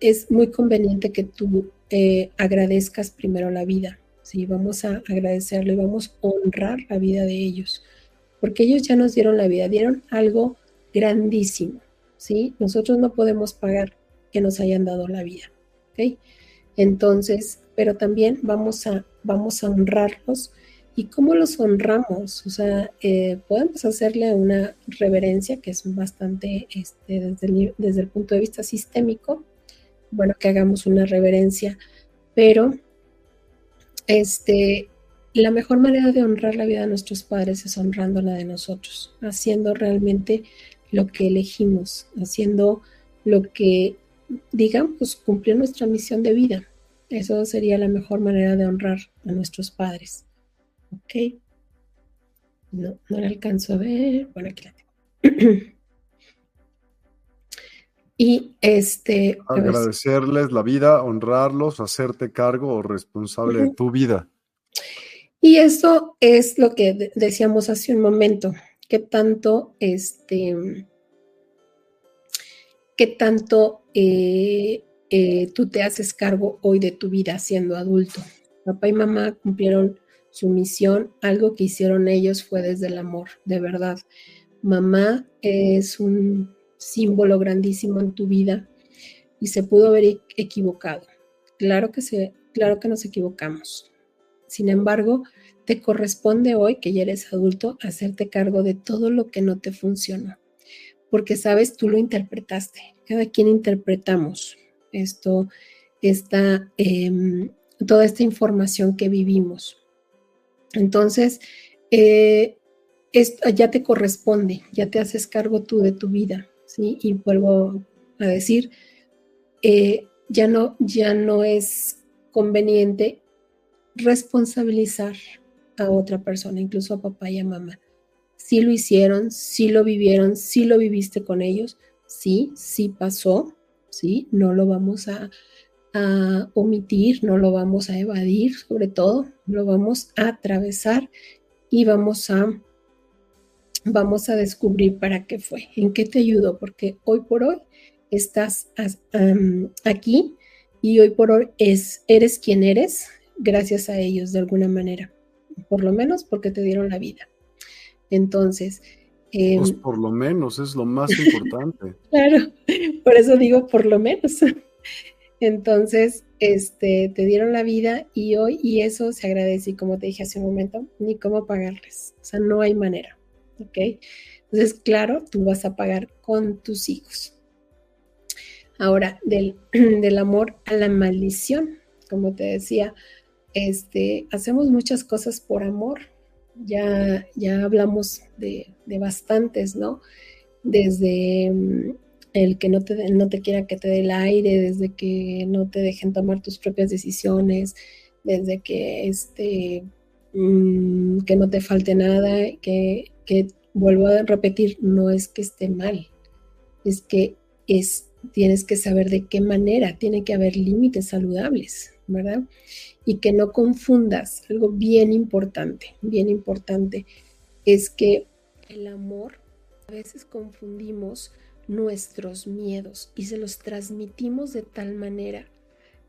es muy conveniente que tú eh, agradezcas primero la vida, ¿sí? Vamos a agradecerlo y vamos a honrar la vida de ellos, porque ellos ya nos dieron la vida, dieron algo grandísimo, ¿sí? Nosotros no podemos pagar que nos hayan dado la vida, ¿ok? Entonces, pero también vamos a, vamos a honrarlos. ¿Y cómo los honramos? O sea, eh, podemos hacerle una reverencia que es bastante este, desde, desde el punto de vista sistémico, bueno, que hagamos una reverencia, pero este, la mejor manera de honrar la vida de nuestros padres es honrando la de nosotros, haciendo realmente lo que elegimos, haciendo lo que, digamos, cumplir nuestra misión de vida. Eso sería la mejor manera de honrar a nuestros padres. ¿Ok? No, no la alcanzo a ver. Bueno, aquí la tengo. <clears throat> Y este. Agradecerles la vida, honrarlos, hacerte cargo o responsable de tu vida. Y eso es lo que decíamos hace un momento. ¿Qué tanto, este, qué tanto eh, eh, tú te haces cargo hoy de tu vida siendo adulto? Papá y mamá cumplieron su misión. Algo que hicieron ellos fue desde el amor, de verdad. Mamá es un símbolo grandísimo en tu vida y se pudo haber equivocado. Claro que, se, claro que nos equivocamos. Sin embargo, te corresponde hoy, que ya eres adulto, hacerte cargo de todo lo que no te funcionó. Porque, sabes, tú lo interpretaste. Cada quien interpretamos esto, esta, em, toda esta información que vivimos. Entonces, eh, ya te corresponde, ya te haces cargo tú de tu vida. Y vuelvo a decir, eh, ya, no, ya no es conveniente responsabilizar a otra persona, incluso a papá y a mamá. Sí lo hicieron, sí lo vivieron, sí lo viviste con ellos, sí, sí pasó, sí, no lo vamos a, omitir, no lo vamos a evadir, sobre todo, lo vamos a atravesar y vamos a vamos a descubrir para qué fue, en qué te ayudó, porque hoy por hoy estás aquí y hoy por hoy es, eres quien eres gracias a ellos de alguna manera, por lo menos porque te dieron la vida. Entonces, em, pues por lo menos es lo más <laughs> importante. claro, por eso digo por lo menos. Entonces, este, te dieron la vida y hoy, y eso se agradece, y como te dije hace un momento, ni cómo pagarles. O sea, no hay manera. ¿ok? Entonces, claro, tú vas a pagar con tus hijos. Ahora, del, <clears throat> del amor a la maldición, como te decía, este, hacemos muchas cosas por amor, ya, ya hablamos de, bastantes, ¿no? Desde mm, el que no te, no te quiera que te dé el aire, desde que no te dejen tomar tus propias decisiones, desde que, este, mm, que no te falte nada, que, que vuelvo a repetir, no es que esté mal, es que es, tienes que saber de qué manera, tiene que haber límites saludables, ¿verdad? Y que no confundas, algo bien importante, bien importante, es que el amor, a veces confundimos nuestros miedos y se los transmitimos de tal manera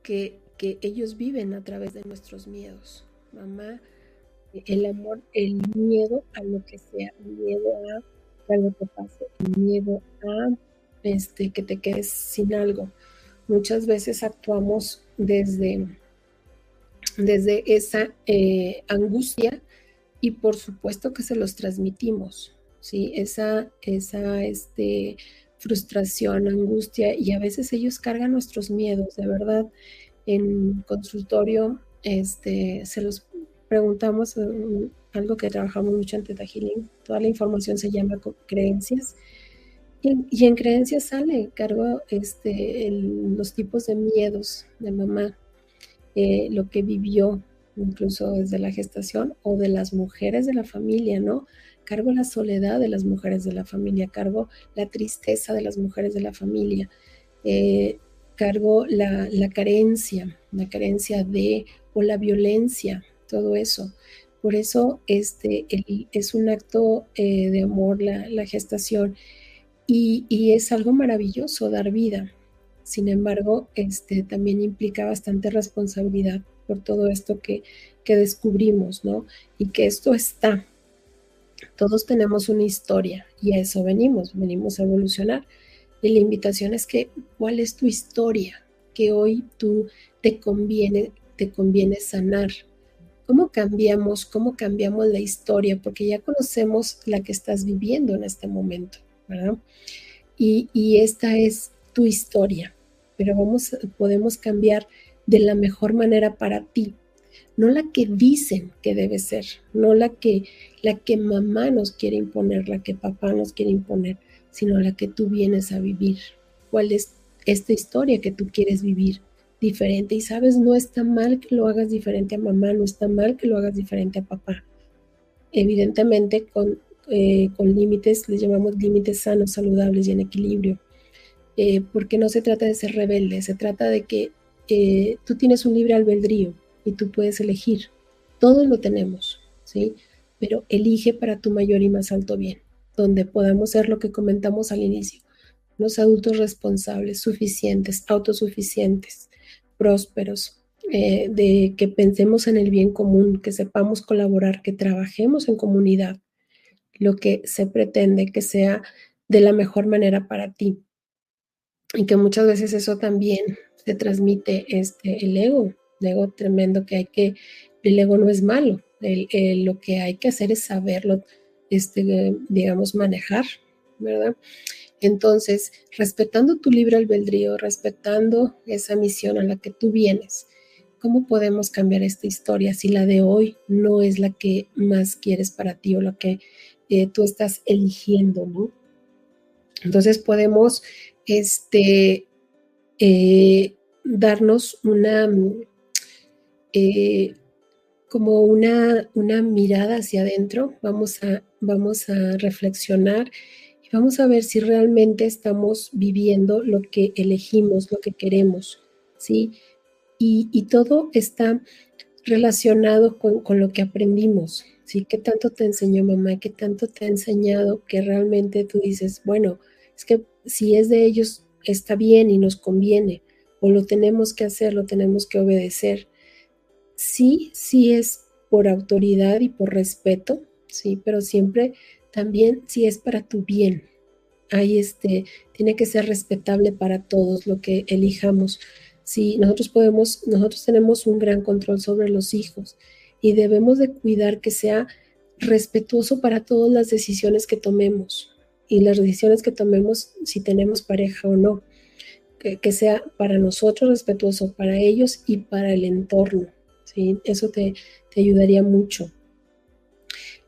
que, que ellos viven a través de nuestros miedos. Mamá, el amor, el miedo a lo que sea, miedo a que algo pase, miedo a este, que te quedes sin algo. Muchas veces actuamos desde, desde esa eh, angustia y por supuesto que se los transmitimos, ¿sí? Esa, esa este, frustración, angustia y a veces ellos cargan nuestros miedos, de verdad. En consultorio este, se los preguntamos eh, algo que trabajamos mucho en Teta Healing, toda la información se llama creencias. Y, en creencias sale cargo este, los tipos de miedos de mamá, eh, lo que vivió incluso desde la gestación o de las mujeres de la familia, ¿no? Cargo la soledad de las mujeres de la familia, cargo la tristeza de las mujeres de la familia, eh, cargo la, la, carencia, la carencia de o la violencia todo eso. Por eso este, es un acto eh, de amor la, gestación y, es algo maravilloso dar vida. Sin embargo, este, también implica bastante responsabilidad por todo esto que, que descubrimos, ¿no? Y que esto está. Todos tenemos una historia y a eso venimos, venimos a evolucionar. Y la invitación es que, ¿cuál es tu historia? Que hoy tú te conviene, te conviene sanar, ¿Cómo cambiamos, cómo cambiamos la historia? Porque ya conocemos la que estás viviendo en este momento, ¿verdad? Y, esta es tu historia, pero vamos, podemos cambiar de la mejor manera para ti, no la que dicen que debe ser, no la que, la que mamá nos quiere imponer, la que papá nos quiere imponer, sino la que tú vienes a vivir. ¿Cuál es esta historia que tú quieres vivir? diferente. Y sabes, no está mal que lo hagas diferente a mamá, no está mal que lo hagas diferente a papá. Evidentemente con, eh, con límites, les llamamos límites sanos, saludables y en equilibrio. Eh, porque no se trata de ser rebelde, se trata de que eh, tú tienes un libre albedrío y tú puedes elegir. Todos lo tenemos, ¿sí? Pero elige para tu mayor y más alto bien, donde podamos ser lo que comentamos al inicio, los adultos responsables, suficientes, autosuficientes, prósperos, eh, de que pensemos en el bien común, que sepamos colaborar, que trabajemos en comunidad, lo que se pretende que sea de la mejor manera para ti. Y que muchas veces eso también se transmite este, el ego, el ego tremendo que hay que, el ego no es malo, lo que hay que hacer es saberlo, este, digamos, manejar, ¿verdad? Entonces, respetando tu libre albedrío, respetando esa misión a la que tú vienes, ¿cómo podemos cambiar esta historia si la de hoy no es la que más quieres para ti o la que eh, tú estás eligiendo, ¿no? Entonces podemos este, eh, darnos una, eh, como una, una mirada hacia adentro, vamos a, vamos a reflexionar vamos a ver si realmente estamos viviendo lo que elegimos, lo que queremos, ¿sí? Y, todo está relacionado con, lo que aprendimos, ¿sí? ¿Qué tanto te enseñó mamá? ¿Qué tanto te ha enseñado que realmente tú dices, bueno, es que si es de ellos está bien y nos conviene, o lo tenemos que hacer, lo tenemos que obedecer? Sí, sí es por autoridad y por respeto, sí, pero siempre también si es para tu bien. Ahí este, tiene que ser respetable para todos lo que elijamos. Si nosotros podemos, nosotros tenemos un gran control sobre los hijos y debemos de cuidar que sea respetuoso para todas las decisiones que tomemos y las decisiones que tomemos si tenemos pareja o no. Que, sea para nosotros respetuoso, para ellos y para el entorno. ¿sí? Eso te, te ayudaría mucho.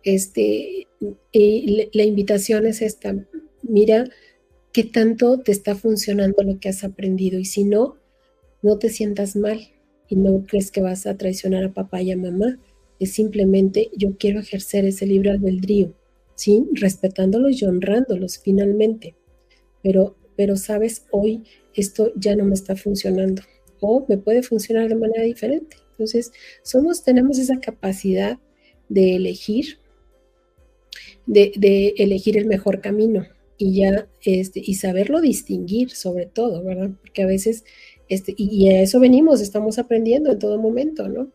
este, y la invitación es esta, mira qué tanto te está funcionando lo que has aprendido y si no, no te sientas mal y no crees que vas a traicionar a papá y a mamá, es simplemente yo quiero ejercer ese libre albedrío, ¿sí? Respetándolos y honrándolos finalmente. Pero, pero sabes, hoy esto ya no me está funcionando o me puede funcionar de manera diferente. Entonces, somos, tenemos esa capacidad de elegir, de, de elegir el mejor camino y ya, este, y saberlo distinguir sobre todo, ¿verdad? Porque a veces, este, y, a eso venimos, estamos aprendiendo en todo momento, ¿no?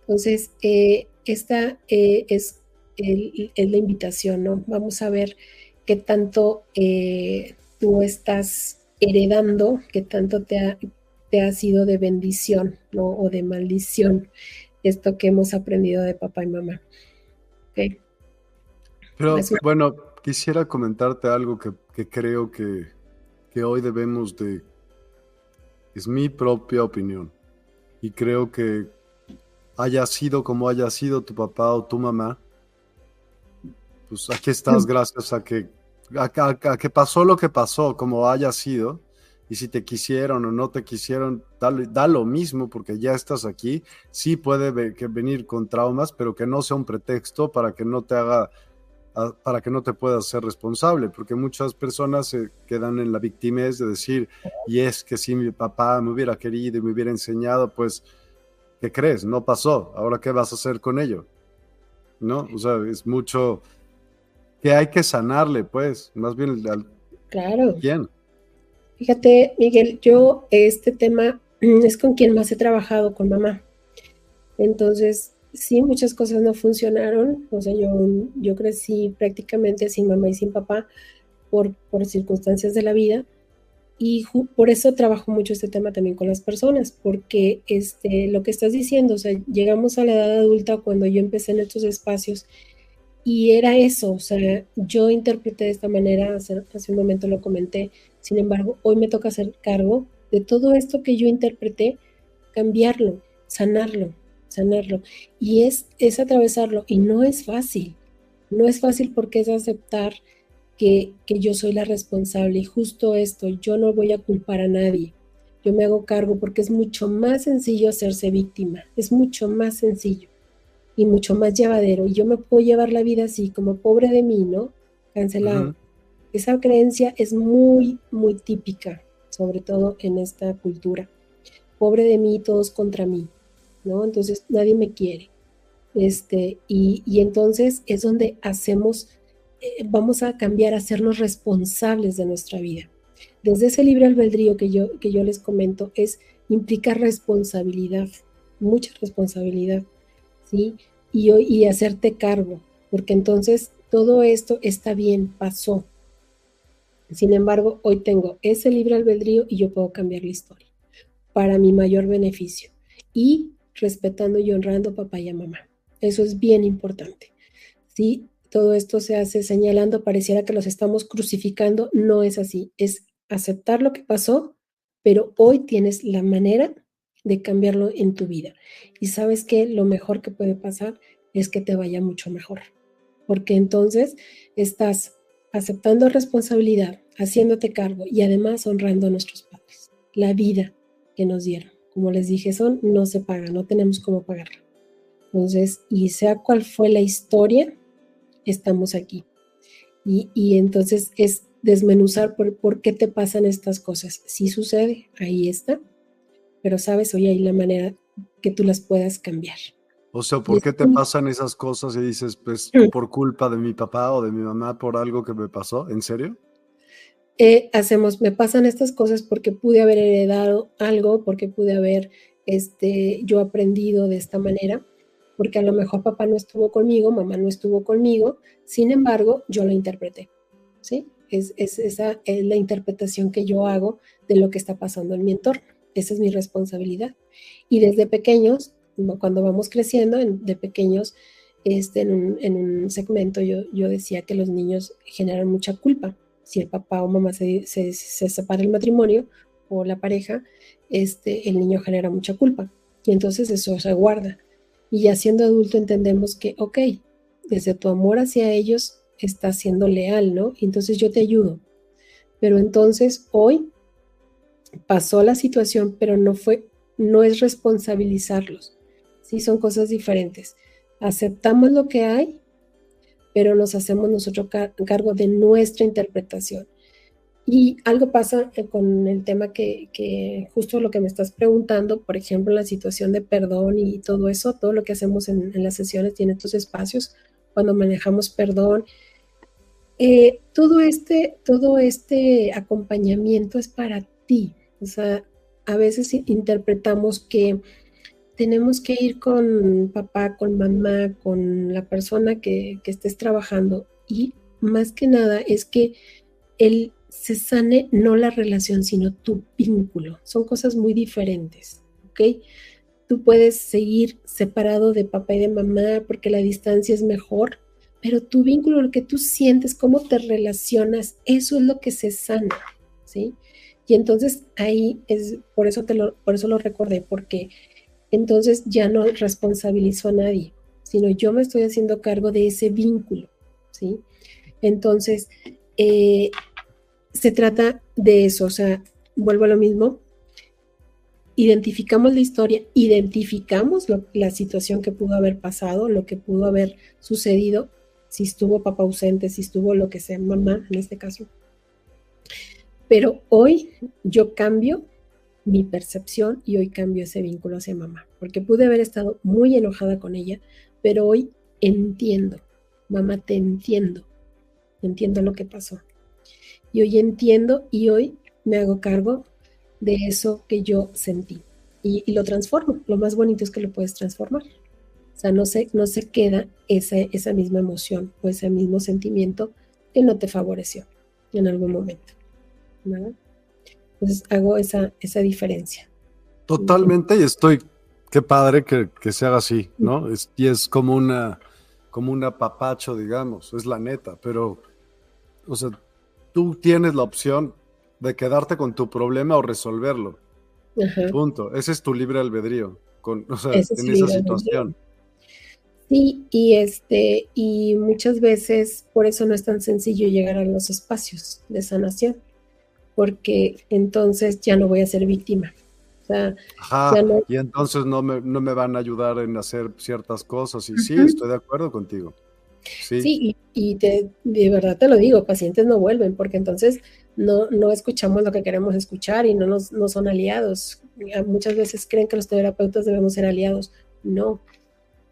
Entonces, eh, esta eh, es, la invitación, ¿no? Vamos a ver qué tanto eh, tú estás heredando, qué tanto te ha, te ha sido de bendición, ¿no? O de maldición, esto que hemos aprendido de papá y mamá. ¿Okay? Pero bueno, quisiera comentarte algo que, creo que, que, hoy debemos de... Es mi propia opinión. Y creo que haya sido como haya sido tu papá o tu mamá, pues aquí estás mm. gracias a que, a, que pasó lo que pasó, como haya sido. Y si te quisieron o no te quisieron, da, da lo mismo porque ya estás aquí. Sí puede venir con traumas, pero que no sea un pretexto para que no te haga para que no te puedas ser responsable, porque muchas personas se quedan en la victimez de decir, y es que si mi papá me hubiera querido y me hubiera enseñado, pues, ¿qué crees? No pasó, ahora qué vas a hacer con ello? ¿No? O sea, es mucho que hay que sanarle, pues, más bien al... Claro. ¿Quién? Fíjate, Miguel, yo este tema <clears throat> es con quien más he trabajado, con mamá. Entonces, sí, muchas cosas no funcionaron. O sea, yo, yo crecí prácticamente sin mamá y sin papá por, por circunstancias de la vida. Y por eso trabajo mucho este tema también con las personas, porque este, lo que estás diciendo, o sea, llegamos a la edad adulta cuando yo empecé en estos espacios y era eso, o sea, yo interpreté de esta manera, hace, hace un momento lo comenté, sin embargo, hoy me toca hacer cargo de todo esto que yo interpreté, cambiarlo, sanarlo, sanarlo. Y es, es atravesarlo y no es fácil. No es fácil porque es aceptar que, que yo soy la responsable y justo esto, yo no voy a culpar a nadie. Yo me hago cargo porque es mucho más sencillo hacerse víctima, es mucho más sencillo y mucho más llevadero. Y yo me puedo llevar la vida así, como pobre de mí, ¿no? Cancelado. Esa creencia es muy, muy típica, sobre todo en esta cultura. Pobre de mí, todos contra mí. Entonces nadie me quiere. Este, y, entonces es donde hacemos, eh, vamos a cambiar, a hacernos responsables de nuestra vida. Desde ese libre albedrío que yo, que yo les comento, es implica responsabilidad, mucha responsabilidad, ¿sí? Y, y hacerte cargo, porque entonces todo esto está bien, pasó. Sin embargo, hoy tengo ese libre albedrío y yo puedo cambiar la historia para mi mayor beneficio. Y respetando y honrando a papá y a mamá. Eso es bien importante. Si todo esto se hace señalando, pareciera que los estamos crucificando, no es así, es aceptar lo que pasó, pero hoy tienes la manera de cambiarlo en tu vida. Y sabes que lo mejor que puede pasar es que te vaya mucho mejor, porque entonces estás aceptando responsabilidad, haciéndote cargo y además honrando a nuestros padres, la vida que nos dieron como les dije, son no se paga, no tenemos cómo pagarla. Entonces, y sea cual fue la historia, estamos aquí. Y, entonces es desmenuzar por, por, qué te pasan estas cosas. Si sucede, ahí está. Pero sabes, hoy hay la manera que tú las puedas cambiar. O sea, ¿por qué te pasan esas cosas y dices, pues, por culpa de mi papá o de mi mamá por algo que me pasó? ¿En serio? Eh, hacemos, me pasan estas cosas porque pude haber heredado algo, porque pude haber este, yo aprendido de esta manera, porque a lo mejor papá no estuvo conmigo, mamá no estuvo conmigo, sin embargo, yo lo interpreté, ¿sí? Es, esa es la interpretación que yo hago de lo que está pasando en mi entorno. Esa es mi responsabilidad. Y desde pequeños, cuando vamos creciendo, de pequeños, este, en, un, en un segmento yo, yo decía que los niños generan mucha culpa si el papá o mamá se, se, separa el matrimonio o la pareja, este, el niño genera mucha culpa y entonces eso se guarda. Y ya siendo adulto entendemos que, ok, desde tu amor hacia ellos, estás siendo leal, ¿no? entonces yo te ayudo. Pero entonces hoy pasó la situación, pero no fue, no es responsabilizarlos. Sí, son cosas diferentes. Aceptamos lo que hay, pero nos hacemos nosotros cargo de nuestra interpretación. Y algo pasa eh, con el tema que, justo lo que me estás preguntando, por ejemplo, la situación de perdón y todo eso, todo lo que hacemos en, las sesiones tiene estos espacios, cuando manejamos perdón. Eh, todo, este, todo este acompañamiento es para ti. O sea, a veces interpretamos que tenemos que ir con papá, con mamá, con la persona que, que estés trabajando. Y más que nada es que el se sane no la relación, sino tu vínculo. Son cosas muy diferentes, ¿ok? Tú puedes seguir separado de papá y de mamá porque la distancia es mejor, pero tu vínculo, lo que tú sientes, cómo te relacionas, eso es lo que se sana, ¿sí? Y entonces ahí es, por eso, te lo, por eso lo recordé, porque entonces ya no responsabilizo a nadie, sino yo me estoy haciendo cargo de ese vínculo, ¿sí? Entonces, eh, se trata de eso, o sea, vuelvo a lo mismo, identificamos la historia, identificamos la situación que pudo haber pasado, lo que pudo haber sucedido, si estuvo papá ausente, si estuvo lo que sea, mamá en este caso. Pero hoy yo cambio mi percepción y hoy cambio ese vínculo hacia mamá, porque pude haber estado muy enojada con ella, pero hoy entiendo, mamá, te entiendo, entiendo lo que pasó. Y hoy entiendo y hoy me hago cargo de eso que yo sentí y, lo transformo. Lo más bonito es que lo puedes transformar. O sea, no se, no se queda esa, esa misma emoción o ese mismo sentimiento que no te favoreció en algún momento. Entonces hago esa, esa diferencia. Totalmente, y estoy, qué padre que, que se haga así, ¿no? Es, y es como una, como un apapacho, digamos, es la neta, pero, o sea, tú tienes la opción de quedarte con tu problema o resolverlo. Punto. Ese es tu libre albedrío con, o sea, en esa situación. Sí, y este, y muchas veces por eso no es tan sencillo llegar a los espacios de sanación, porque entonces ya no voy a ser víctima. Ajá, y entonces no me, no me van a ayudar en hacer ciertas cosas. Y sí, estoy de acuerdo contigo. Sí, y, de verdad te lo digo, pacientes no vuelven porque entonces no, no escuchamos lo que queremos escuchar y no, nos, no son aliados. Muchas veces creen que los terapeutas debemos ser aliados. No,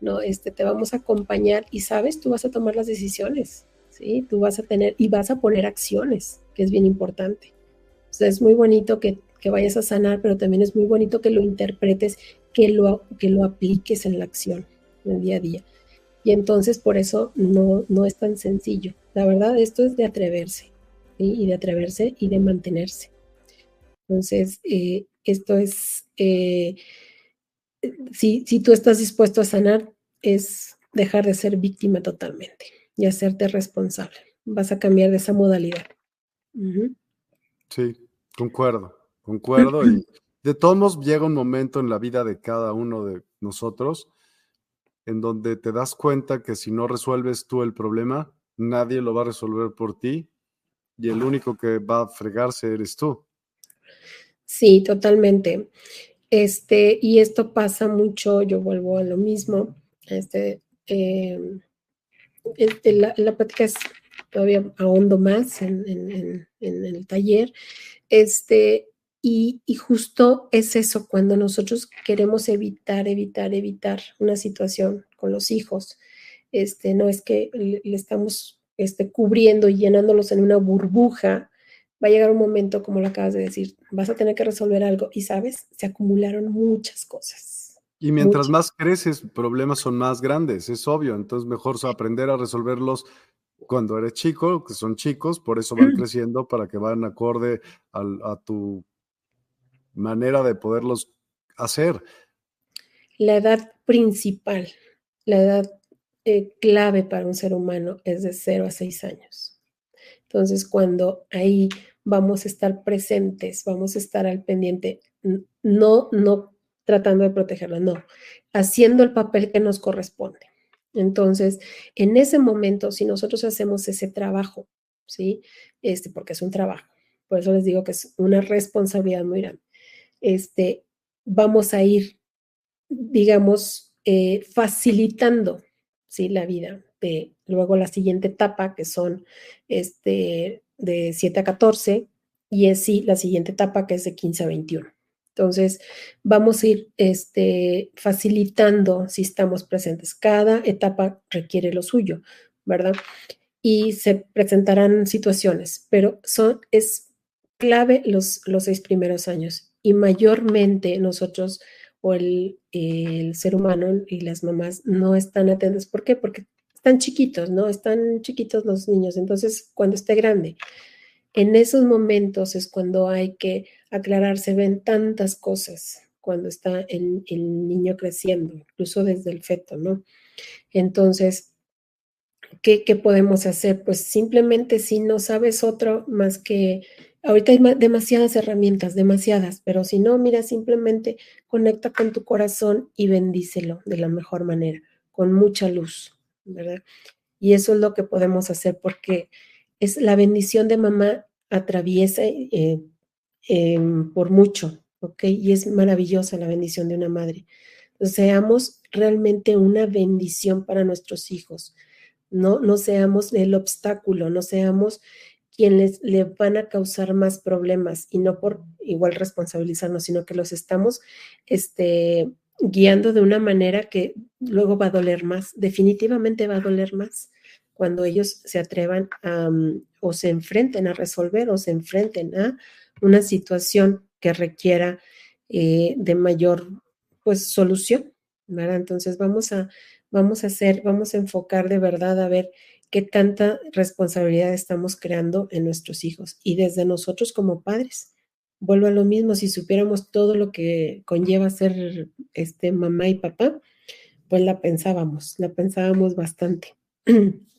no, este, te vamos a acompañar y sabes, tú vas a tomar las decisiones, ¿sí? Tú vas a tener y vas a poner acciones, que es bien importante. Es muy bonito que, que vayas a sanar, pero también es muy bonito que lo interpretes, que lo, que lo apliques en la acción, en el día a día. Y entonces por eso no, no es tan sencillo. La verdad, esto es de atreverse, y de atreverse y de mantenerse. Entonces, eh, esto es, eh, si, si tú estás dispuesto a sanar, es dejar de ser víctima totalmente y hacerte responsable. Vas a cambiar de esa modalidad. Sí, concuerdo, concuerdo. y de todos modos llega un momento en la vida de cada uno de nosotros en donde te das cuenta que si no resuelves tú el problema, nadie lo va a resolver por ti y el único que va a fregarse eres tú. Sí, totalmente. Este, y esto pasa mucho, yo vuelvo a lo mismo. Este, em, la, la, práctica es todavía ahondo más en, en, en, el taller. Este, y, justo es eso, cuando nosotros queremos evitar, evitar, evitar una situación con los hijos, este, no es que le, estamos este, cubriendo y llenándolos en una burbuja, va a llegar un momento, como lo acabas de decir, vas a tener que resolver algo y sabes, se acumularon muchas cosas. Y mientras más creces, problemas son más grandes, es obvio, entonces mejor aprender a resolverlos cuando eres chico, que son chicos, por eso van creciendo para que vayan acorde a tu manera de poderlos hacer. La edad principal, la edad eh, clave para un ser humano es de 0 a 6 años. Entonces, cuando ahí vamos a estar presentes, vamos a estar al pendiente, no, no tratando de protegerlo, no, haciendo el papel que nos corresponde. Entonces, en ese momento, si nosotros hacemos ese trabajo, ¿sí? Este, porque es un trabajo, por eso les digo que es una responsabilidad muy grande. Este, vamos a ir, digamos, eh, facilitando, ¿sí? La vida de luego la siguiente etapa, que son este, de 7 a 14, y es sí la siguiente etapa, que es de 15 a 21. Entonces, vamos a ir este, facilitando si estamos presentes. Cada etapa requiere lo suyo, ¿verdad? Y se presentarán situaciones, pero son, es clave los, los seis primeros años y mayormente nosotros o el, el ser humano y las mamás no están atentos. ¿Por qué? Porque están chiquitos, ¿no? Están chiquitos los niños. Entonces, cuando esté grande, en esos momentos es cuando hay que aclararse, ven tantas cosas cuando está el, niño creciendo, incluso desde el feto, ¿no? Entonces, ¿qué, ¿qué, podemos hacer? Pues simplemente si no sabes otro más que, ahorita hay demasiadas herramientas, demasiadas, pero si no, mira, simplemente conecta con tu corazón y bendícelo de la mejor manera, con mucha luz, ¿verdad? Y eso es lo que podemos hacer porque es la bendición de mamá atraviesa eh, em, por mucho, ¿ok? Y es maravillosa la bendición de una madre. seamos realmente una bendición para nuestros hijos. No, no seamos el obstáculo, no seamos quienes le van a causar más problemas y no por igual responsabilizarnos, sino que los estamos este, guiando de una manera que luego va a doler más, definitivamente va a doler más cuando ellos se atrevan a, mm, o se enfrenten a resolver o se enfrenten a una situación que requiera eh, de mayor pues solución, ¿verdad? Entonces vamos a, vamos a hacer, vamos a enfocar de verdad a ver qué tanta responsabilidad estamos creando en nuestros hijos y desde nosotros como padres. Vuelvo a lo mismo, si supiéramos todo lo que conlleva ser este mamá y papá, pues la pensábamos, la pensábamos bastante. <clears throat>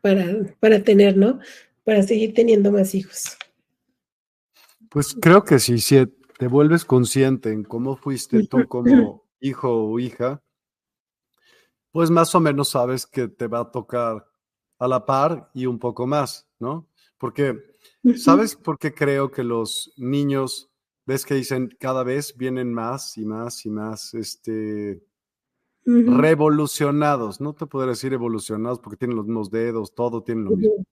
para, para tener, ¿no? Para seguir teniendo más hijos. Pues creo que sí, si te vuelves consciente en cómo fuiste tú como hijo o hija, pues más o menos sabes que te va a tocar a la par y un poco más, ¿no? Porque, ¿sabes por qué creo que los niños, ves que dicen cada vez vienen más y más y más, este, revolucionados, no te podría decir evolucionados porque tienen los mismos dedos, todo tiene lo mismo.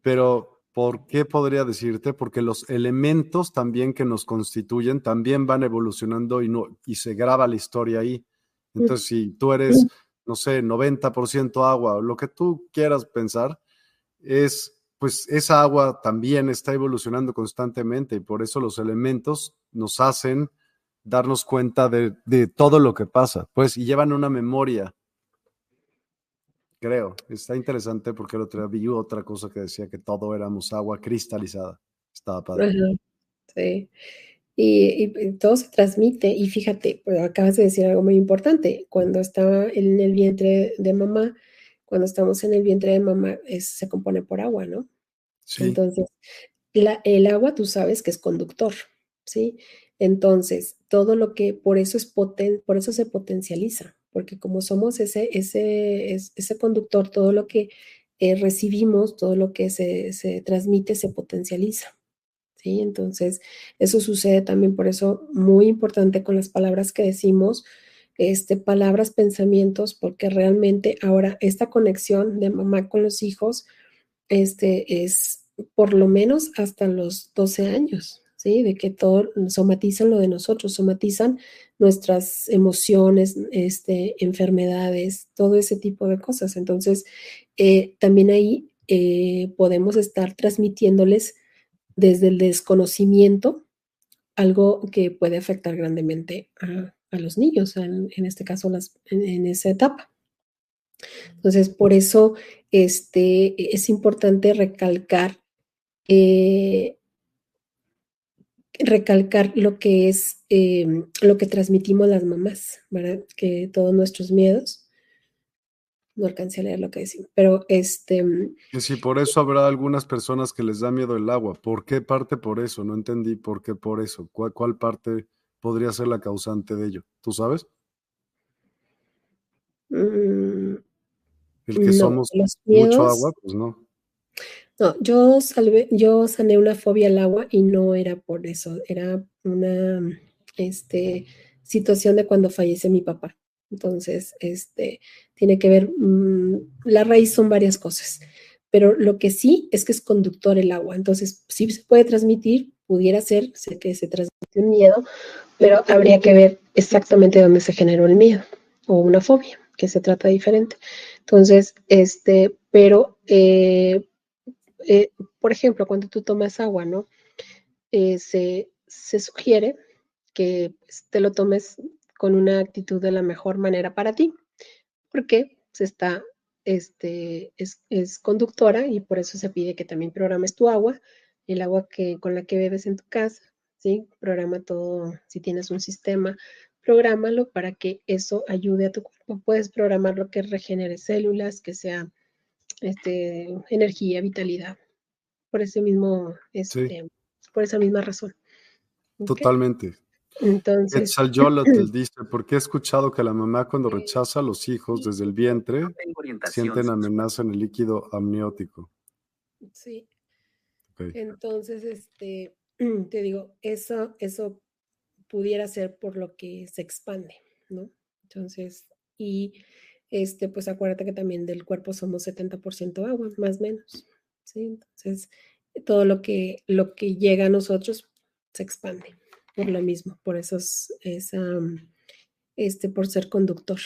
Pero, ¿por qué podría decirte? Porque los elementos también que nos constituyen también van evolucionando y, no, y se graba la historia ahí. Entonces, si tú eres, no sé, 90% agua, lo que tú quieras pensar, es, pues esa agua también está evolucionando constantemente y por eso los elementos nos hacen darnos cuenta de, todo lo que pasa, pues, y llevan una memoria. Creo, está interesante porque el otro día vi otra cosa que decía que todo éramos agua cristalizada. Estaba padre. sí. Y, todo se transmite. Y fíjate, acabas de decir algo muy importante. Cuando está en el vientre de mamá, cuando estamos en el vientre de mamá, se compone por agua, ¿no? Sí. Entonces, el agua tú sabes que es conductor, ¿sí? Entonces, todo lo que, por eso es poten, por eso se potencializa, porque como somos ese, ese, ese conductor, todo lo que eh, recibimos, todo lo que se, se transmite, se potencializa. ¿sí? Entonces, eso sucede también, por eso muy importante con las palabras que decimos, este, palabras, pensamientos, porque realmente ahora esta conexión de mamá con los hijos este, es por lo menos hasta los 12 años, de que todo somatizan lo de nosotros, somatizan nuestras emociones, este, enfermedades, todo ese tipo de cosas. Entonces, eh, también ahí eh, podemos estar transmitiéndoles desde el desconocimiento algo que puede afectar grandemente a, los niños, en, este caso las, en, esa etapa. Entonces, por eso este, es importante recalcar eh, recalcar lo que es em, lo que transmitimos las mamás, ¿verdad? Que todos nuestros miedos, no alcancé a leer lo que decimos, pero este... Que si por eso habrá algunas personas que les da miedo el agua, ¿por qué parte por eso? No entendí por qué por eso, ¿cuál, cuál parte podría ser la causante de ello? ¿Tú sabes? Mm, el que somos mucho agua, pues no. No, yo salvé, yo sané una fobia al agua y no era por eso, era una este, situación de cuando fallece mi papá. Entonces, este, tiene que ver, mm, la raíz son varias cosas, pero lo que sí es que es conductor el agua. Entonces, sí se puede transmitir, pudiera ser, sé que se transmite un miedo, pero habría que ver exactamente dónde se generó el miedo o una fobia, que se trata diferente. Entonces, este, pero eh, eh, por ejemplo, cuando tú tomas agua, ¿no? Eh, se, sugiere que pues, te lo tomes con una actitud de la mejor manera para ti, porque se está, este, es, conductora y por eso se pide que también programes tu agua, el agua que, con la que bebes en tu casa, ¿sí? Programa todo, si tienes un sistema, prográmalo para que eso ayude a tu cuerpo. Puedes programar lo que regenere células, que sea este, energía, vitalidad, por ese mismo, este, por esa misma razón. Totalmente. Entonces. te dice, porque he escuchado que la mamá cuando rechaza a los hijos desde el vientre, sienten amenaza en el líquido amniótico. Sí. Entonces, este, <clears throat> te digo, eso, eso pudiera ser por lo que se expande, ¿no? Entonces, y este, pues acuérdate que también del cuerpo somos 70% agua, más o menos. ¿sí? Entonces, todo lo que, lo que llega a nosotros se expande por lo mismo, por eso es, este, por ser conductor,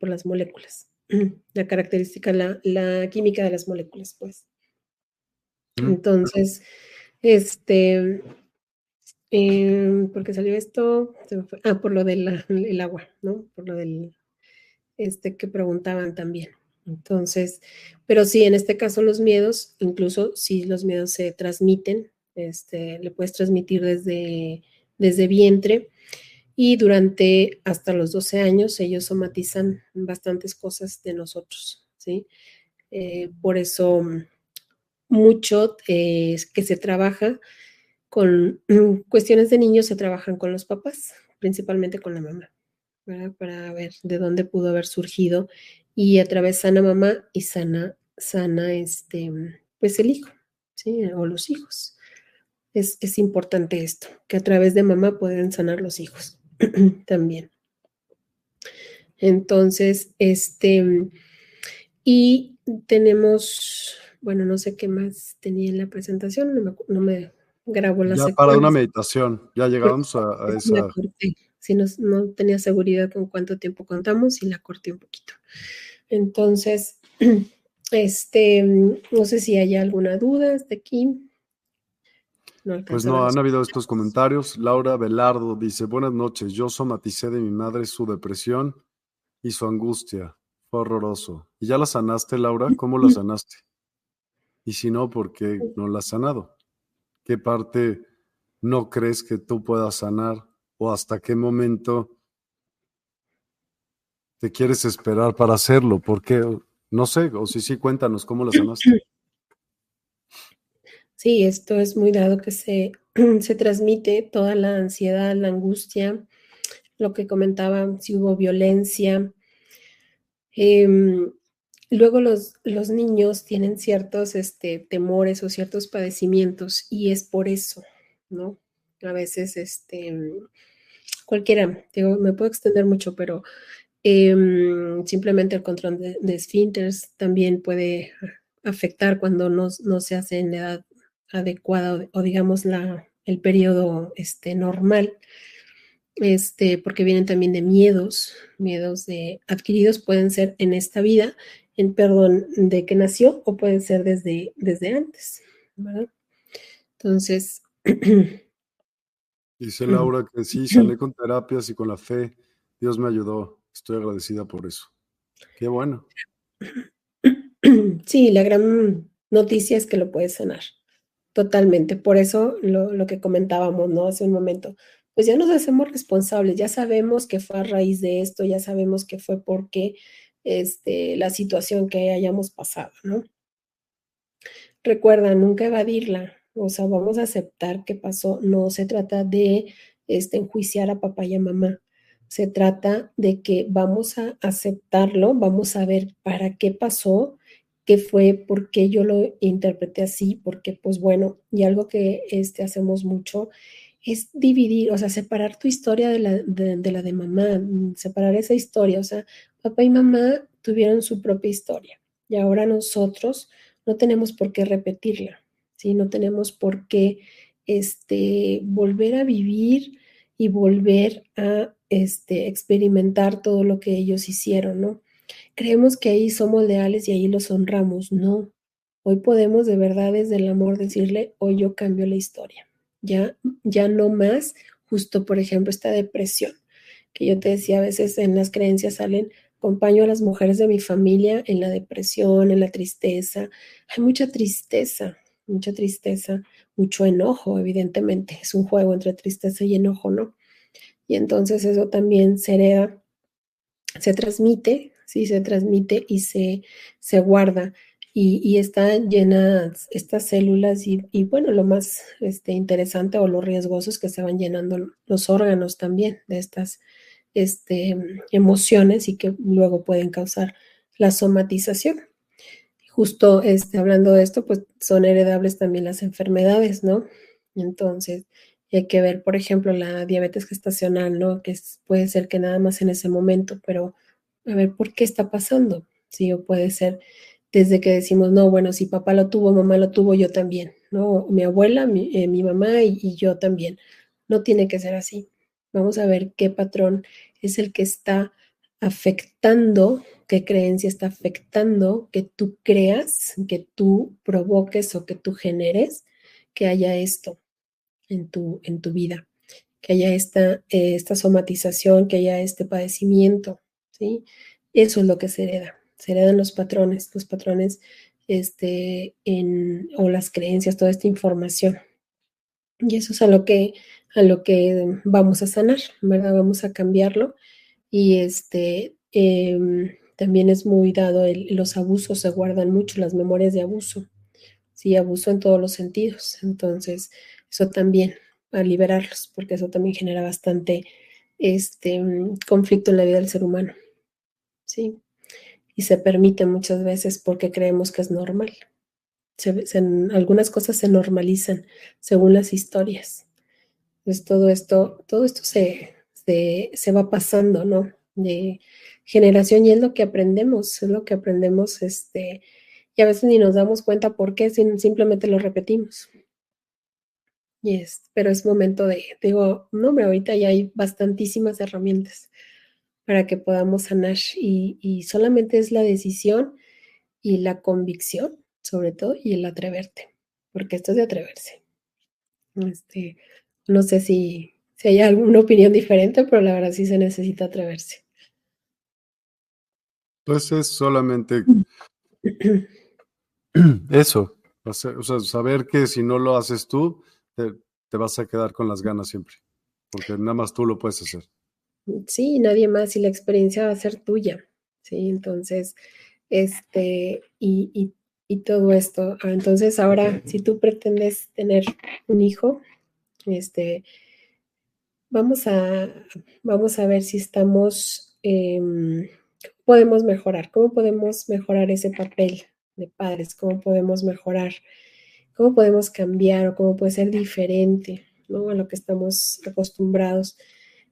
por las moléculas. <clears throat> La característica, la, la, química de las moléculas, pues. Entonces, este, eh, ¿por qué salió esto? Ah, por lo del agua, ¿no? Por lo del, este, que preguntaban también. Entonces, pero sí, en este caso los miedos, incluso si los miedos se transmiten, este, le puedes transmitir desde, desde vientre y durante hasta los 12 años ellos somatizan bastantes cosas de nosotros, ¿sí? Eh, por eso mucho eh, que se trabaja con <clears throat> cuestiones de niños se trabajan con los papás, principalmente con la mamá para ver de dónde pudo haber surgido y a través sana mamá y sana, sana este, pues el hijo, ¿sí? O los hijos. Es, es importante esto, que a través de mamá pueden sanar los hijos <clears throat> también. Entonces, este, y tenemos, bueno, no sé qué más tenía en la presentación, no me, no me grabo la Ya para una meditación, ya llegamos a, a esa si no, tenía seguridad con cuánto tiempo contamos y la corté un poquito. Entonces, <clears throat> este, no sé si hay alguna duda hasta aquí. pues no, han habido estos comentarios. Laura Velardo dice, buenas noches, yo somaticé de mi madre su depresión y su angustia. Fue horroroso. ¿Y ya la sanaste, Laura? ¿Cómo la <clears throat> sanaste? Y si no, ¿por qué no la has sanado? ¿Qué parte no crees que tú puedas sanar o hasta qué momento te quieres esperar para hacerlo? Porque, no sé, o si sí, cuéntanos cómo lo sanaste. Sí, esto es muy dado que se, <clears throat> se transmite toda la ansiedad, la angustia, lo que comentaba, si hubo violencia. Em, luego los, los, niños tienen ciertos este, temores o ciertos padecimientos y es por eso, ¿no? A veces, este, cualquiera, digo, me puedo extender mucho, pero em, simplemente el control de, de, también puede afectar cuando no, se hace en la edad adecuada o, digamos la, el periodo este, normal, este, porque vienen también de miedos, miedos de adquiridos pueden ser en esta vida, en perdón, de que nació o pueden ser desde, desde antes, ¿verdad? Entonces, <clears throat> Dice Laura que sí, <clears throat> salí con terapias y con la fe. Dios me ayudó. Estoy agradecida por eso. Qué bueno. <clears throat> Sí, la gran noticia es que lo puedes sanar. Totalmente. Por eso lo, que comentábamos, ¿no? Hace un momento. Pues ya nos hacemos responsables, ya sabemos que fue a raíz de esto, ya sabemos que fue porque este, la situación que hayamos pasado, ¿no? Recuerda, nunca evadirla, o sea, vamos a aceptar que pasó. No se trata de este, enjuiciar a papá y a mamá. se trata de que vamos a aceptarlo, vamos a ver para qué pasó, qué fue, por qué yo lo interpreté así, porque pues bueno, y algo que este, hacemos mucho es dividir, o sea, separar tu historia de la de, la de mamá, mm, separar esa historia, o sea, papá y mamá tuvieron su propia historia y ahora nosotros no tenemos por qué repetirla, ¿sí? No tenemos por qué este, volver a vivir y volver a este, experimentar todo lo que ellos hicieron, ¿no? Creemos que ahí somos leales y ahí los honramos, no. Hoy podemos de verdad desde el amor decirle, hoy yo cambio la historia ya, ya no más, justo por ejemplo esta depresión, que yo te decía a veces en las creencias salen, acompaño a las mujeres de mi familia en la depresión, en la tristeza, hay mucha tristeza, mucha tristeza, mucho enojo, evidentemente, es un juego entre tristeza y enojo, ¿no? Y entonces eso también se hereda, se transmite, sí, se transmite y se, se guarda y, están llenas estas células y, bueno, lo más este, interesante o lo riesgoso es que se van llenando los órganos también de estas este, emociones y que luego pueden causar la somatización. Justo este, hablando de esto, pues son heredables también las enfermedades, ¿no? Entonces, hay que ver, por ejemplo, la diabetes gestacional, ¿no? Que puede ser que nada más en ese momento, pero a ver, ¿por qué está pasando? Sí, o puede ser desde que decimos, no, bueno, si papá lo tuvo, mamá lo tuvo, yo también, ¿no? Mi abuela, mi, eh, mamá y, y, yo también. No tiene que ser así. Vamos a ver qué patrón es el que está afectando, qué creencia está afectando que tú creas, que tú provoques o que tú generes que haya esto en tu, en tu vida, que haya esta, eh, esta somatización, que haya este padecimiento, ¿sí? Eso es lo que se hereda se heredan los patrones, los patrones este, en, o las creencias, toda esta información. Y eso es a lo que, a lo que vamos a sanar, ¿verdad? Vamos a cambiarlo. Y este, em, también es muy dado, los abusos se guardan mucho, las memorias de abuso. Sí, abuso en todos los sentidos. Entonces, eso también, a liberarlos, porque eso también genera bastante este, conflicto en la vida del ser humano. Sí y se permite muchas veces porque creemos que es normal. algunas cosas se normalizan según las historias. Pues todo esto, todo esto se, se, va pasando, ¿no? De generación y es lo que aprendemos, es lo que aprendemos, este, y a veces ni nos damos cuenta por qué, simplemente lo repetimos. Y es, pero es momento de, digo, no, hombre, ahorita ya hay bastantísimas herramientas para que podamos sanar y, solamente es la decisión y la convicción, sobre todo, y el atreverte, porque esto es de atreverse. Este, no sé si, si hay alguna opinión diferente, pero la verdad sí se necesita atreverse. Pues es solamente <clears throat> eso, o sea, saber que si no lo haces tú, te vas a quedar con las ganas siempre, porque nada más tú lo puedes hacer sí, nadie más y la experiencia va a ser tuya, ¿sí? Entonces, este, y, todo esto. Ah, entonces, ahora, si tú pretendes tener un hijo, este, vamos a, vamos a ver si estamos, em, podemos mejorar? ¿Cómo podemos mejorar ese papel de padres? ¿Cómo podemos mejorar? ¿Cómo podemos cambiar o cómo puede ser diferente ¿no? a lo que estamos acostumbrados?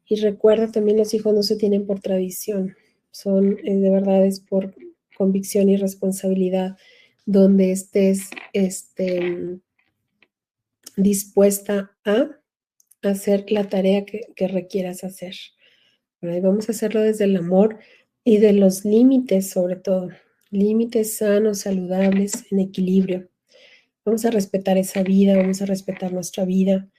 Y recuerda también los hijos no se tienen por tradición, son eh, de verdad es por convicción y responsabilidad, donde estés este, dispuesta a hacer la tarea que, requieras hacer. vamos a hacerlo desde el amor y de los límites sobre todo, límites sanos, saludables, en equilibrio. Vamos a respetar esa vida, vamos a respetar nuestra vida,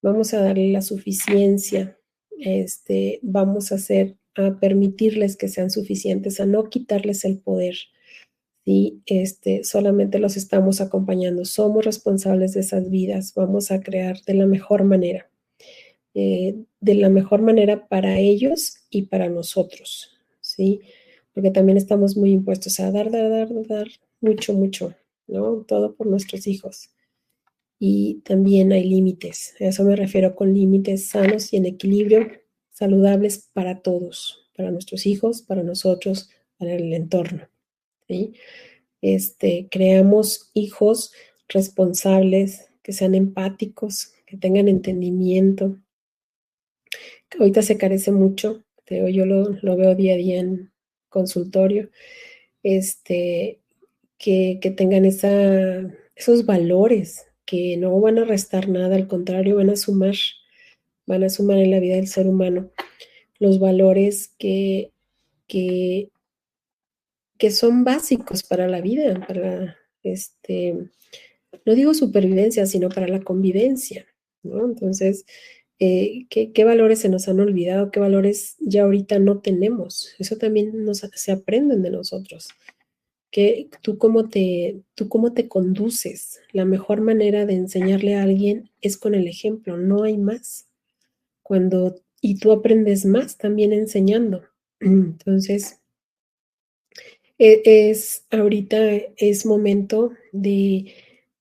vamos a darle la suficiencia, este, vamos a hacer, a permitirles que sean suficientes, a no quitarles el poder. y Este, solamente los estamos acompañando, somos responsables de esas vidas, vamos a crear de la mejor manera, eh, de la mejor manera para ellos y para nosotros, ¿sí? Porque también estamos muy impuestos a dar, dar, dar, dar, mucho, mucho, ¿no? Todo por nuestros hijos y también hay límites. A eso me refiero con límites sanos y en equilibrio, saludables para todos, para nuestros hijos, para nosotros, para el entorno. Este, creamos hijos responsables, que sean empáticos, que tengan entendimiento, ahorita se carece mucho, yo lo, lo, veo día a día en consultorio, este, que, que tengan esa, esos valores que no van a restar nada, al contrario, van a sumar, van a sumar en la vida del ser humano los valores que, que, que son básicos para la vida, para este, no digo supervivencia, sino para la convivencia. Entonces, eh, ¿qué, valores se nos han olvidado? ¿Qué valores ya ahorita no tenemos? Eso también nos, se aprenden de nosotros. Que tú cómo te, tú cómo te conduces. La mejor manera de enseñarle a alguien es con el ejemplo, no hay más. Cuando, y tú aprendes más también enseñando. <clears throat> Entonces, e, es ahorita es momento de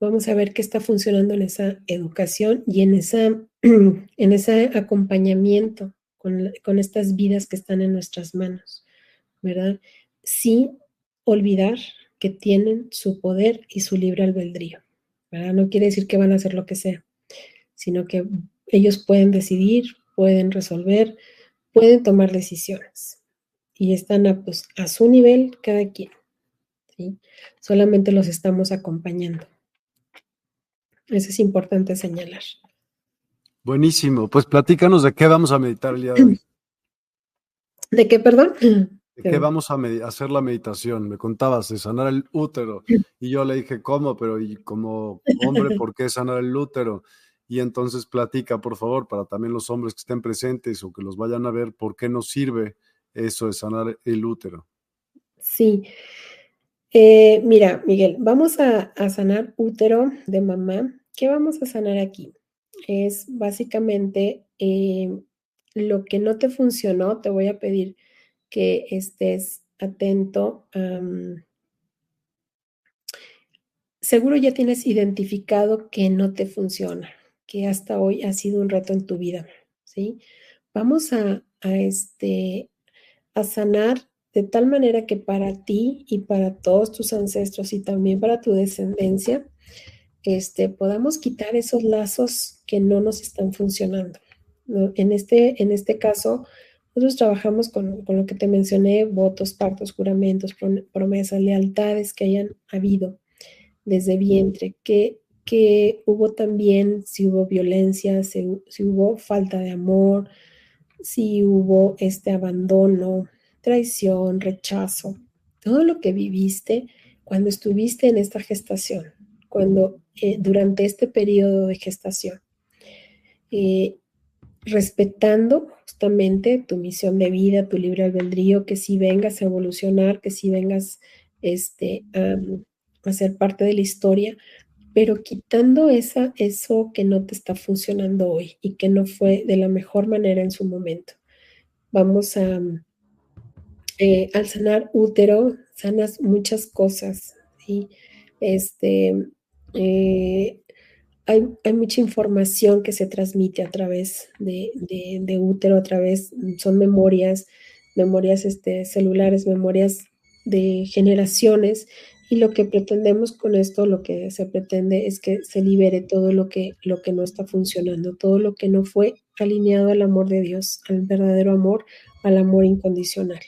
Vamos a ver qué está funcionando en esa educación y en, esa, <clears throat> en ese acompañamiento con, estas vidas que están en nuestras manos, ¿verdad? Sin olvidar que tienen su poder y su libre albedrío, ¿verdad? No quiere decir que van a hacer lo que sea, sino que ellos pueden decidir, pueden resolver, pueden tomar decisiones y están aptos a su nivel cada quien. ¿sí? Solamente los estamos acompañando. Eso es importante señalar. Buenísimo. Pues platícanos de qué vamos a meditar el día de hoy. <clears throat> ¿De qué, perdón? <clears throat> ¿De qué vamos a hacer la meditación? Me contabas de sanar el útero. <clears throat> Y yo le dije, ¿cómo? Pero y como hombre, ¿por qué sanar el útero? Y entonces platica, por favor, para también los hombres que estén presentes o que los vayan a ver, ¿por qué nos sirve eso de sanar el útero? Sí. Eh, mira, Miguel, vamos a, a sanar útero de mamá ¿Qué vamos a sanar aquí? Es básicamente eh, lo que no te funcionó, te voy a pedir que estés atento. seguro ya tienes identificado que no te funciona, que hasta hoy ha sido un reto en tu vida, ¿sí? Vamos a, a, este, a sanar de tal manera que para ti y para todos tus ancestros y también para tu descendencia, este, podamos quitar esos lazos que no nos están funcionando. En, este, en este caso, nosotros trabajamos con, lo que te mencioné, votos, pactos, juramentos, promesas, lealtades que hayan habido desde vientre, que, que hubo también, si hubo violencia, si, hubo falta de amor, si hubo este abandono, traición, rechazo, todo lo que viviste cuando estuviste en esta gestación, cuando eh, durante este periodo de gestación, eh, respetando justamente tu misión de vida, tu libre albedrío, que si vengas a evolucionar, que si vengas este, a ser parte de la historia, pero quitando esa, eso que no te está funcionando hoy y que no fue de la mejor manera en su momento. Vamos a, eh, al sanar útero, sanas muchas cosas, ¿sí? Este, eh, hay, mucha información que se transmite a través de, útero, a través, son memorias, memorias este, celulares, memorias de generaciones, y lo que pretendemos con esto, lo que se pretende es que se libere todo lo que, lo que no está funcionando, todo lo que no fue alineado al amor de Dios, al verdadero amor, al amor incondicional,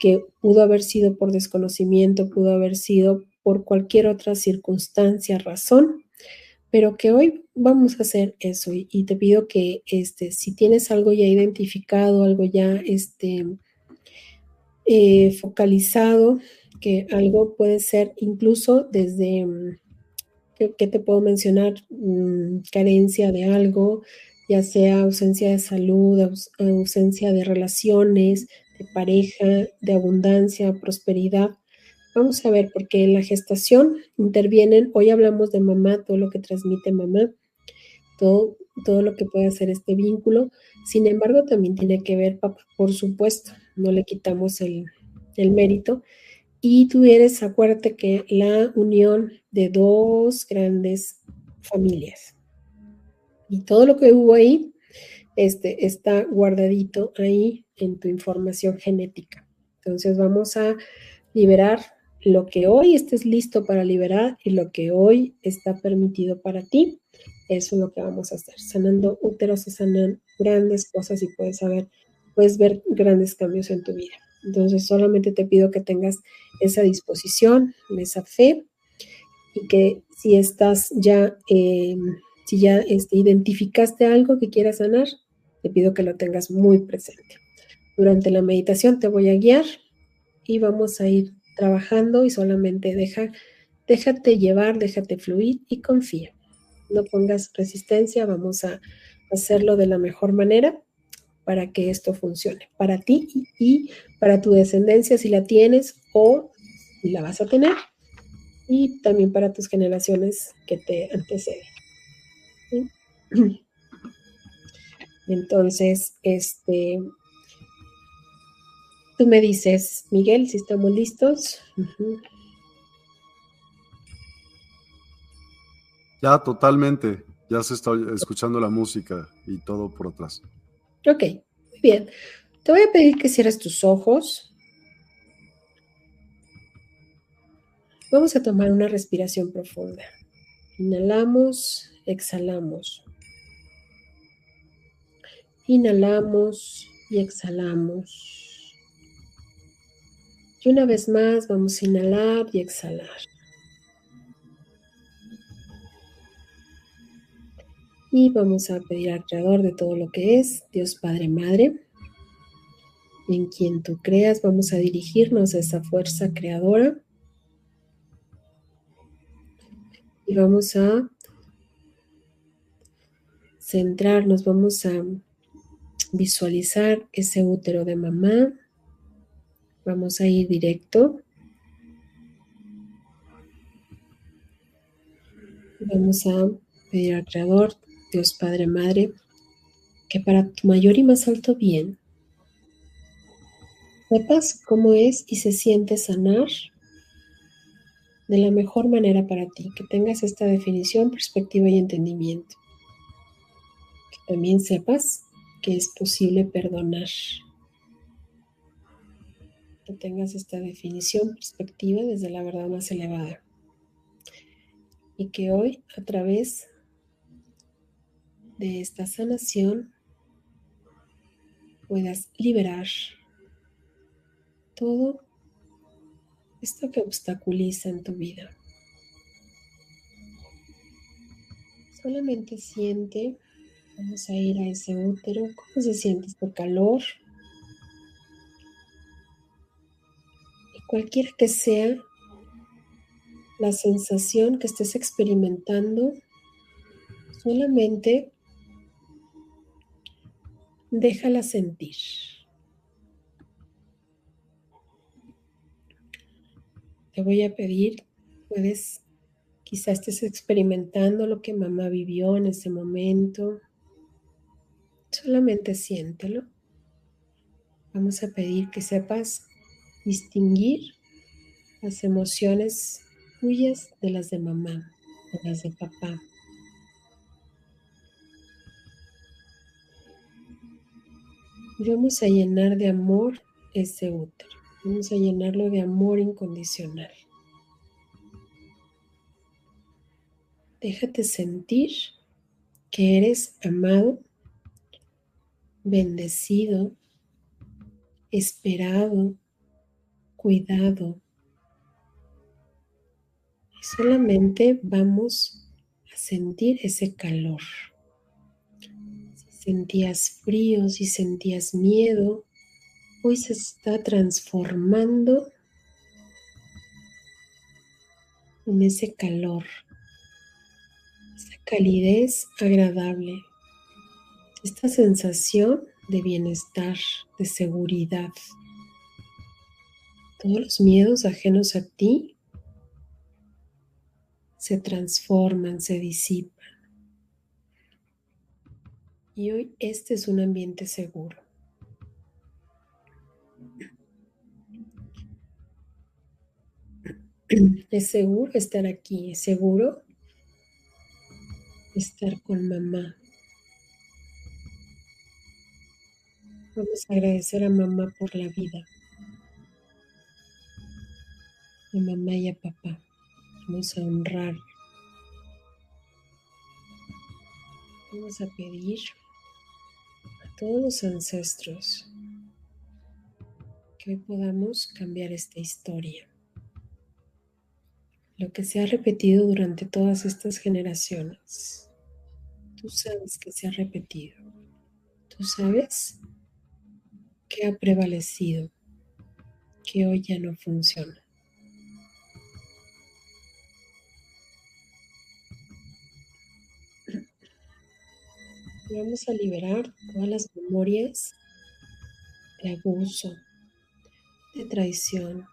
que pudo haber sido por desconocimiento, pudo haber sido por cualquier otra circunstancia, razón, pero que hoy vamos a hacer eso y, te pido que este, si tienes algo ya identificado, algo ya este, eh, focalizado, que algo puede ser incluso desde, ¿qué, te puedo mencionar? Mm, carencia de algo, ya sea ausencia de salud, ausencia de relaciones, de pareja, de abundancia, prosperidad Vamos a ver, porque en la gestación intervienen, hoy hablamos de mamá, todo lo que transmite mamá, todo, todo lo que puede hacer este vínculo. Sin embargo, también tiene que ver papá, por supuesto, no le quitamos el, el mérito. Y tú eres, acuérdate que la unión de dos grandes familias. Y todo lo que hubo ahí, este, está guardadito ahí en tu información genética. Entonces vamos a liberar lo que hoy estés listo para liberar y lo que hoy está permitido para ti. Eso es lo que vamos a hacer. Sanando úteros se sanan grandes cosas y puedes saber, puedes ver grandes cambios en tu vida. Entonces solamente te pido que tengas esa disposición, esa fe y que si estás ya, eh, si ya este, identificaste algo que quieras sanar, te pido que lo tengas muy presente. Durante la meditación te voy a guiar y vamos a ir trabajando y solamente deja, déjate llevar, déjate fluir y confía. No pongas resistencia, vamos a hacerlo de la mejor manera para que esto funcione para ti y para tu descendencia si la tienes o la vas a tener y también para tus generaciones que te anteceden. <clears throat> Entonces, este, tú me dices, Miguel, si estamos listos. Ya, totalmente. Ya se está escuchando la música y todo por atrás. Ok, muy bien. Te voy a pedir que cierres tus ojos. Vamos a tomar una respiración profunda. Inhalamos, exhalamos. Inhalamos y exhalamos. Y una vez más vamos a inhalar y exhalar. Y vamos a pedir al Creador de todo lo que es, Dios Padre Madre, en quien tú creas, vamos a dirigirnos a esa fuerza creadora. Y vamos a centrarnos, vamos a visualizar ese útero de mamá. Vamos a ir directo. Vamos a pedir al Creador, Dios Padre Madre, que para tu mayor y más alto bien, sepas cómo es y se siente sanar de la mejor manera para ti, que tengas esta definición, perspectiva y entendimiento. Que también sepas que es posible perdonar. Tengas esta definición, perspectiva desde la verdad más elevada. Y que hoy, a través de esta sanación, puedas liberar todo esto que obstaculiza en tu vida. Solamente siente Vamos a ir a ese útero. ¿Cómo se siente este calor? Cualquiera que sea la sensación que estés experimentando, solamente déjala sentir. Te voy a pedir, puedes, quizás estés experimentando lo que mamá vivió en ese momento. Solamente siéntelo. Vamos a pedir que sepas distinguir las emociones tuyas de las de mamá, de las de papá. Y vamos a llenar de amor ese útero. Vamos a llenarlo de amor incondicional. Déjate sentir que eres amado bendecido, esperado, cuidado. Y solamente vamos a sentir ese calor. Si sentías frío, si sentías miedo, hoy se está transformando en ese calor, esa calidez agradable esta sensación de bienestar, de seguridad. Todos los miedos ajenos a ti se transforman, se disipan. Y hoy este es un ambiente seguro. Es seguro estar aquí, es seguro estar con mamá, Vamos a agradecer a mamá por la vida. A mamá y a papá. Vamos a honrar. Vamos a pedir a todos los ancestros que hoy podamos cambiar esta historia. Lo que se ha repetido durante todas estas generaciones. Tú sabes que se ha repetido. Tú sabes que ha prevalecido, que hoy ya no funciona. Vamos a liberar todas las memorias de abuso, de traición,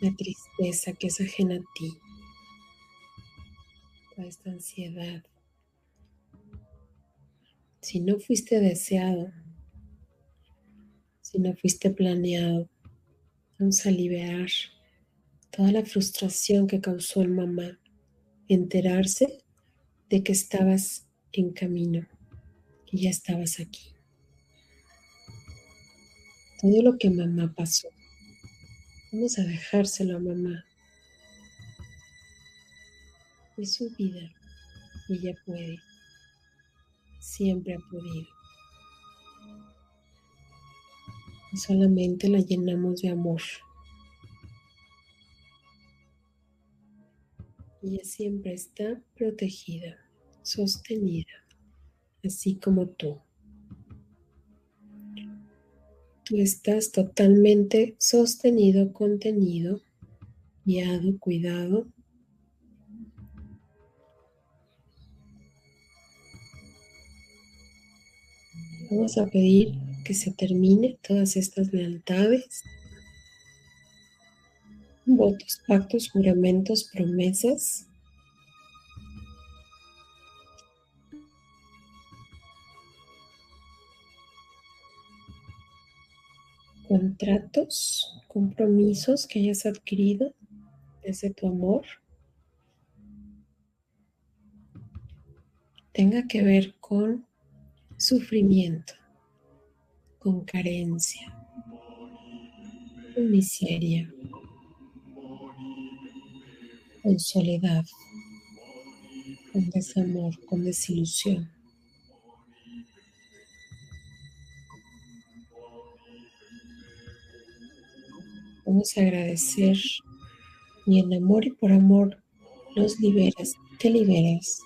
la tristeza que es ajena a ti, toda esta ansiedad. Si no fuiste deseado, si no fuiste planeado, vamos a liberar toda la frustración que causó el mamá, enterarse de que estabas en camino, que ya estabas aquí todo lo que mamá pasó. Vamos a dejárselo a mamá. Es su vida. Ella puede. Siempre ha podido. Y solamente la llenamos de amor. Ella siempre está protegida, sostenida, así como tú. Tú estás totalmente sostenido, contenido, guiado, cuidado. Vamos a pedir que se termine todas estas lealtades, votos, pactos, juramentos, promesas. Contratos, compromisos que hayas adquirido desde tu amor. Tenga que ver con sufrimiento, con carencia, con miseria, con soledad, con desamor, con desilusión. Vamos a agradecer y en amor y por amor los liberas, te liberas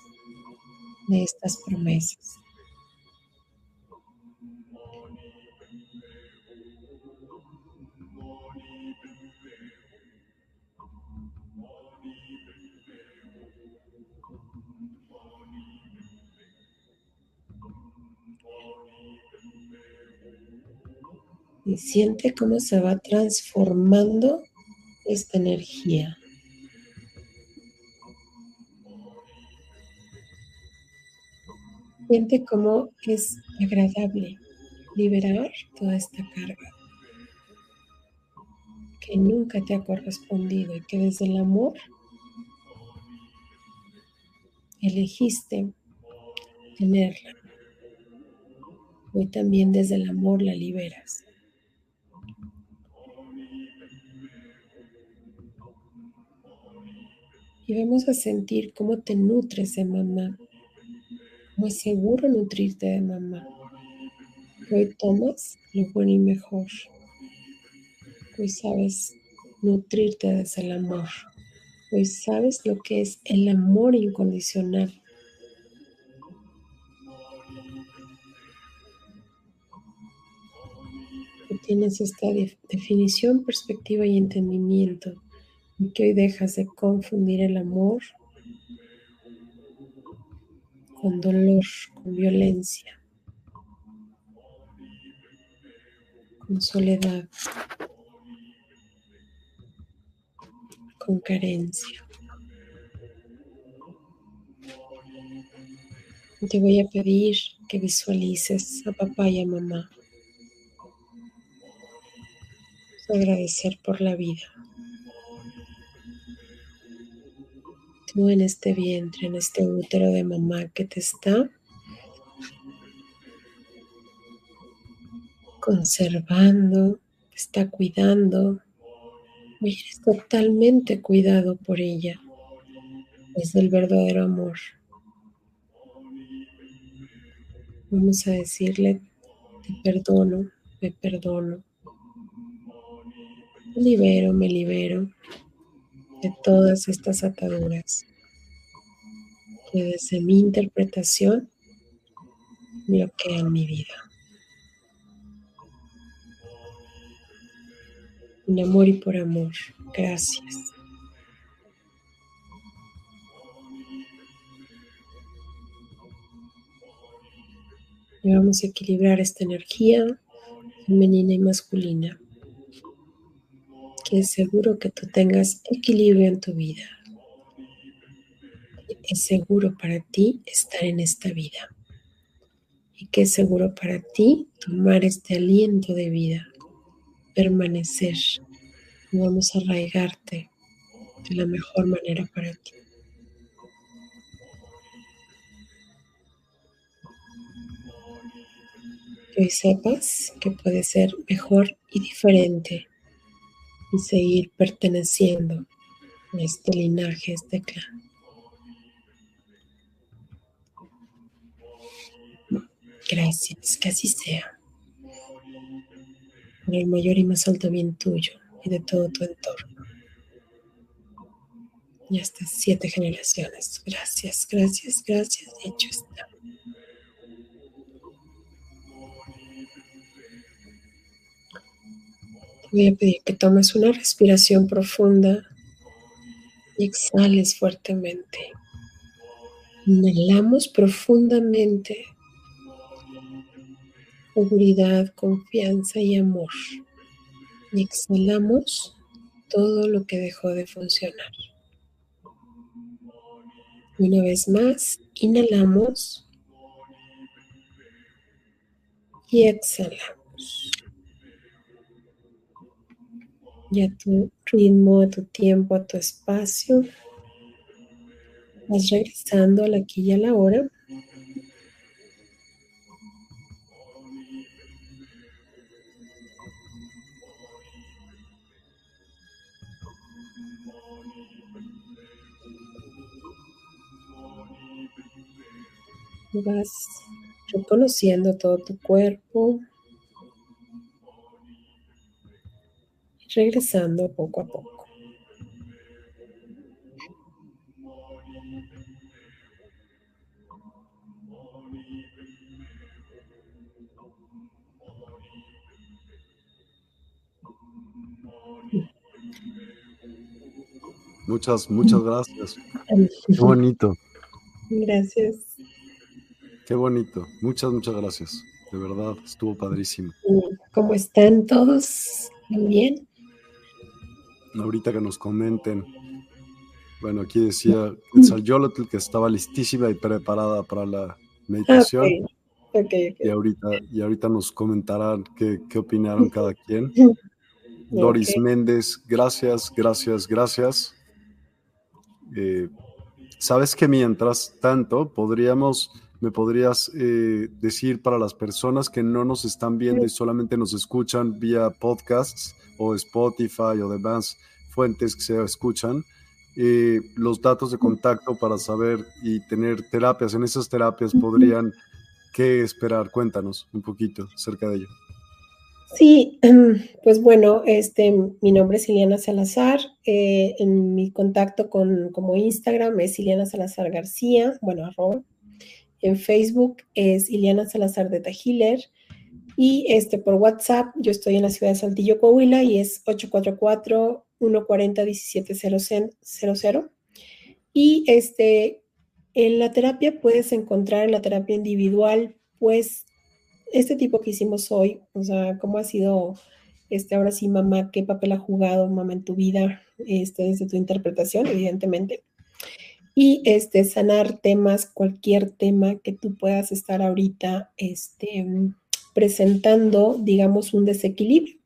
de estas promesas. Y siente cómo se va transformando esta energía. Siente cómo es agradable liberar toda esta carga que nunca te ha correspondido y que desde el amor elegiste tenerla. Hoy también desde el amor la liberas. Y vamos a sentir cómo te nutres de mamá, es seguro nutrirte de mamá. Hoy tomas lo bueno y mejor. Hoy sabes nutrirte desde el amor. Hoy sabes lo que es el amor incondicional. tienes esta definición, perspectiva y entendimiento que hoy dejas de confundir el amor con dolor, con violencia, con soledad, con carencia. Te voy a pedir que visualices a papá y a mamá. Agradecer por la vida. En este vientre, en este útero de mamá que te está conservando, te está cuidando. Eres totalmente cuidado por ella. Es el verdadero amor. Vamos a decirle, te perdono, me perdono. Libero, me libero de todas estas ataduras que desde mi interpretación bloquean mi vida. En amor y por amor. Gracias. Y vamos a equilibrar esta energía femenina y masculina que es seguro que tú tengas equilibrio en tu vida. Es seguro para ti estar en esta vida. Y que es seguro para ti tomar este aliento de vida, permanecer. Vamos a arraigarte de la mejor manera para ti. Que hoy sepas que puede ser mejor y diferente y seguir perteneciendo a este linaje, este clan. Gracias, que así sea. Por el mayor y más alto bien tuyo y de todo tu entorno. Y hasta siete generaciones. Gracias, gracias, gracias. Hecho está. Voy a pedir que tomes una respiración profunda y exhales fuertemente. Inhalamos profundamente seguridad, confianza y amor. Y exhalamos todo lo que dejó de funcionar. Una vez más, inhalamos y exhalamos y a tu ritmo, a tu tiempo, a tu espacio. Vas regresando a la aquí y a la hora. Vas reconociendo todo tu cuerpo, regresando poco a poco. Muchas, muchas gracias. Qué bonito. Gracias. Qué bonito. Muchas, muchas gracias. De verdad, estuvo padrísimo. ¿Cómo están todos? ¿Bien? Ahorita que nos comenten. Bueno, aquí decía Quetzalcóatl que estaba listísima y preparada para la meditación. Y, ahorita, y ahorita nos comentarán qué, qué opinaron cada quien. Doris Méndez, gracias, gracias, gracias. Eh, Sabes que mientras tanto podríamos, me podrías eh, decir para las personas que no nos están viendo y solamente nos escuchan vía podcasts, o Spotify o demás fuentes que se escuchan, eh, los datos de contacto para saber y tener terapias. En esas terapias podrían, ¿qué esperar? Cuéntanos un poquito acerca de ello. Sí, pues bueno, este, mi nombre es Iliana Salazar. Eh, en mi contacto con como Instagram es Iliana Salazar García, bueno, arroba. En Facebook es Iliana Salazar de Tajiler. Y este, por WhatsApp, yo estoy en la ciudad de Saltillo, Coahuila, y es 844-140-1700. Y este, en la terapia puedes encontrar, en la terapia individual, pues, este tipo que hicimos hoy, o sea, cómo ha sido, este, ahora sí, mamá, qué papel ha jugado mamá en tu vida, este, desde tu interpretación, evidentemente. Y este, sanar temas, cualquier tema que tú puedas estar ahorita, este, presentando, digamos, un desequilibrio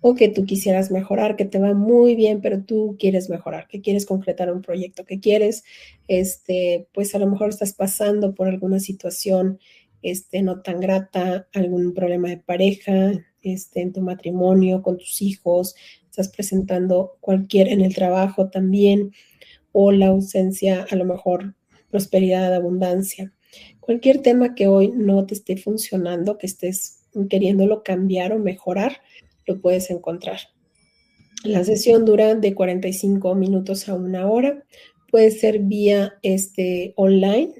o que tú quisieras mejorar, que te va muy bien, pero tú quieres mejorar, que quieres concretar un proyecto, que quieres, este, pues a lo mejor estás pasando por alguna situación este, no tan grata, algún problema de pareja, este, en tu matrimonio, con tus hijos, estás presentando cualquier en el trabajo también, o la ausencia, a lo mejor prosperidad, abundancia. Cualquier tema que hoy no te esté funcionando, que estés queriéndolo cambiar o mejorar, lo puedes encontrar. La sesión dura de 45 minutos a una hora. Puede ser vía este, online.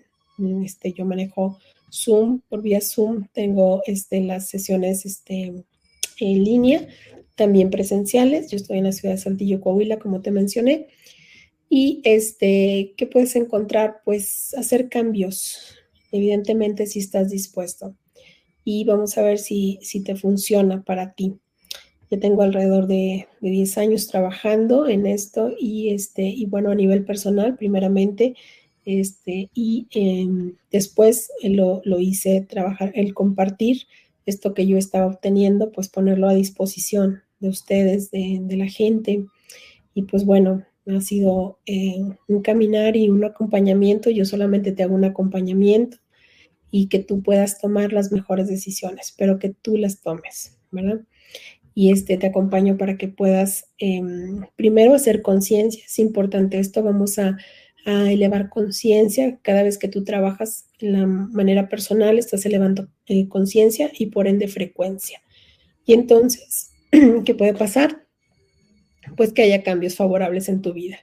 Este, yo manejo Zoom, por vía Zoom tengo este, las sesiones este, en línea, también presenciales. Yo estoy en la ciudad de Saltillo, Coahuila, como te mencioné. Y este, ¿qué puedes encontrar? Pues hacer cambios, evidentemente si estás dispuesto. Y vamos a ver si, si te funciona para ti. Ya tengo alrededor de, 10 años trabajando en esto y, este, y bueno, a nivel personal, primeramente, este, y em, después lo, hice trabajar, el compartir esto que yo estaba obteniendo, pues ponerlo a disposición de ustedes, de, de la gente. Y pues bueno, ha sido eh, un caminar y un acompañamiento. Yo solamente te hago un acompañamiento y que tú puedas tomar las mejores decisiones, pero que tú las tomes, ¿verdad? Y este te acompaño para que puedas em, primero hacer conciencia. Es importante esto. Vamos a, elevar conciencia. Cada vez que tú trabajas en la manera personal, estás elevando eh, conciencia y por ende frecuencia. Y entonces, <clears throat> ¿qué puede pasar? Pues que haya cambios favorables en tu vida.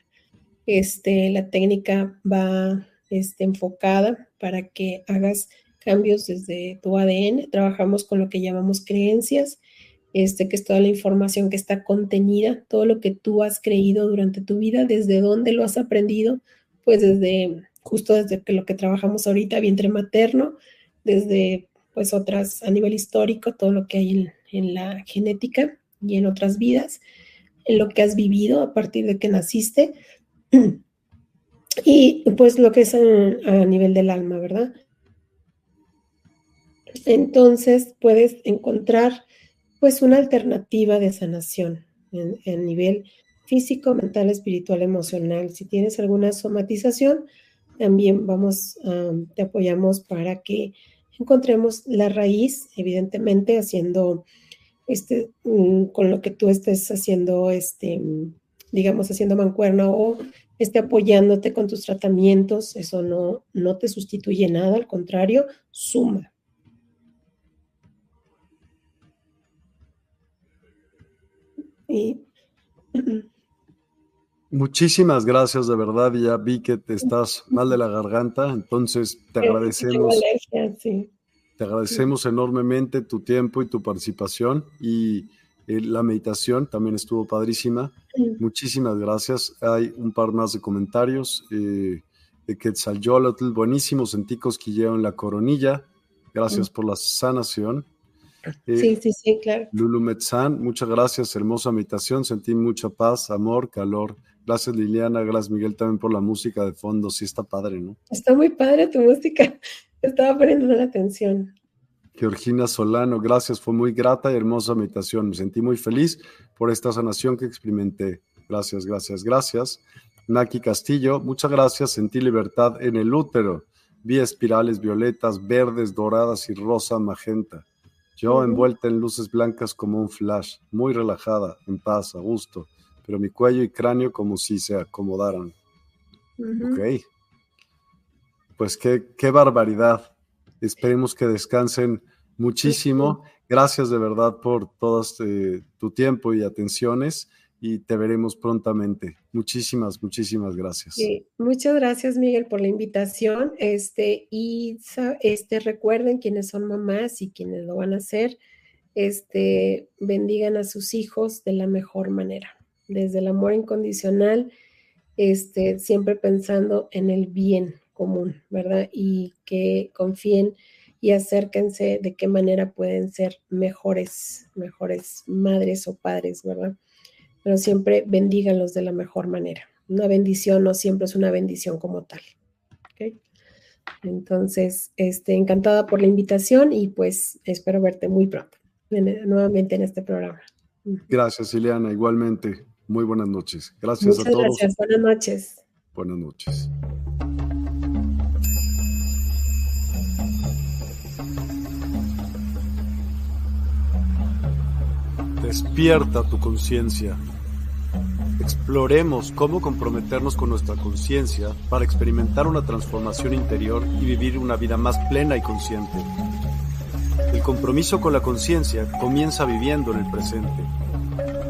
Este, la técnica va este, enfocada para que hagas cambios desde tu ADN. Trabajamos con lo que llamamos creencias, este, que es toda la información que está contenida, todo lo que tú has creído durante tu vida, desde dónde lo has aprendido, pues desde justo desde que lo que trabajamos ahorita, vientre materno, desde pues otras a nivel histórico, todo lo que hay en, en la genética y en otras vidas lo que has vivido a partir de que naciste <clears throat> y pues lo que es a, nivel del alma, ¿verdad? Entonces puedes encontrar pues una alternativa de sanación en, en nivel físico, mental, espiritual, emocional. Si tienes alguna somatización, también vamos, te apoyamos para que encontremos la raíz, evidentemente haciendo este, mm, con lo que tú estés haciendo, este, digamos, haciendo mancuerna o esté apoyándote con tus tratamientos, eso no, no te sustituye nada, al contrario, suma. <clears throat> Muchísimas gracias, de verdad. Ya vi que te estás mal de la garganta, entonces te agradecemos. sí. Te agradecemos enormemente tu tiempo y tu participación y eh, la meditación también estuvo padrísima. Muchísimas gracias. Hay un par más de comentarios eh, de Quetzalcoatl, buenísimo, sentí cosquilleo en la coronilla. Gracias por la sanación. Eh, sí, sí, sí, claro. Lulu Metzán, muchas gracias, hermosa meditación, sentí mucha paz, amor, calor. Gracias Liliana, gracias Miguel también por la música de fondo, sí está padre, ¿no? Está muy padre tu música. <laughs> Estaba poniendo la atención. Georgina Solano, gracias, fue muy grata y hermosa meditación. Me sentí muy feliz por esta sanación que experimenté. Gracias, gracias, gracias. Naki Castillo, muchas gracias, sentí libertad en el útero. Vi espirales violetas, verdes, doradas y rosa magenta. Yo envuelta en luces blancas como un flash, muy relajada, en paz, a gusto, pero mi cuello y cráneo como si se acomodaran. Ok pues qué, qué barbaridad. Esperemos que descansen muchísimo. Gracias de verdad por todo este, tu tiempo y atenciones y te veremos prontamente. Muchísimas, muchísimas gracias. muchas gracias, Miguel, por la invitación. Este, y este, recuerden quienes son mamás y quienes lo van a hacer, este, bendigan a sus hijos de la mejor manera, desde el amor incondicional, este, siempre pensando en el bien, común, ¿verdad? Y que confíen y acérquense de qué manera pueden ser mejores, mejores madres o padres, ¿verdad? Pero siempre bendíganlos de la mejor manera. Una bendición no siempre es una bendición como tal. ¿okay? Entonces, este, encantada por la invitación y pues espero verte muy pronto nuevamente en este programa. Gracias, Ileana. Igualmente. Muy buenas noches. Gracias a todos. Gracias. Buenas noches. Buenas noches. Despierta tu conciencia. Exploremos cómo comprometernos con nuestra conciencia para experimentar una transformación interior y vivir una vida más plena y consciente. El compromiso con la conciencia comienza viviendo en el presente.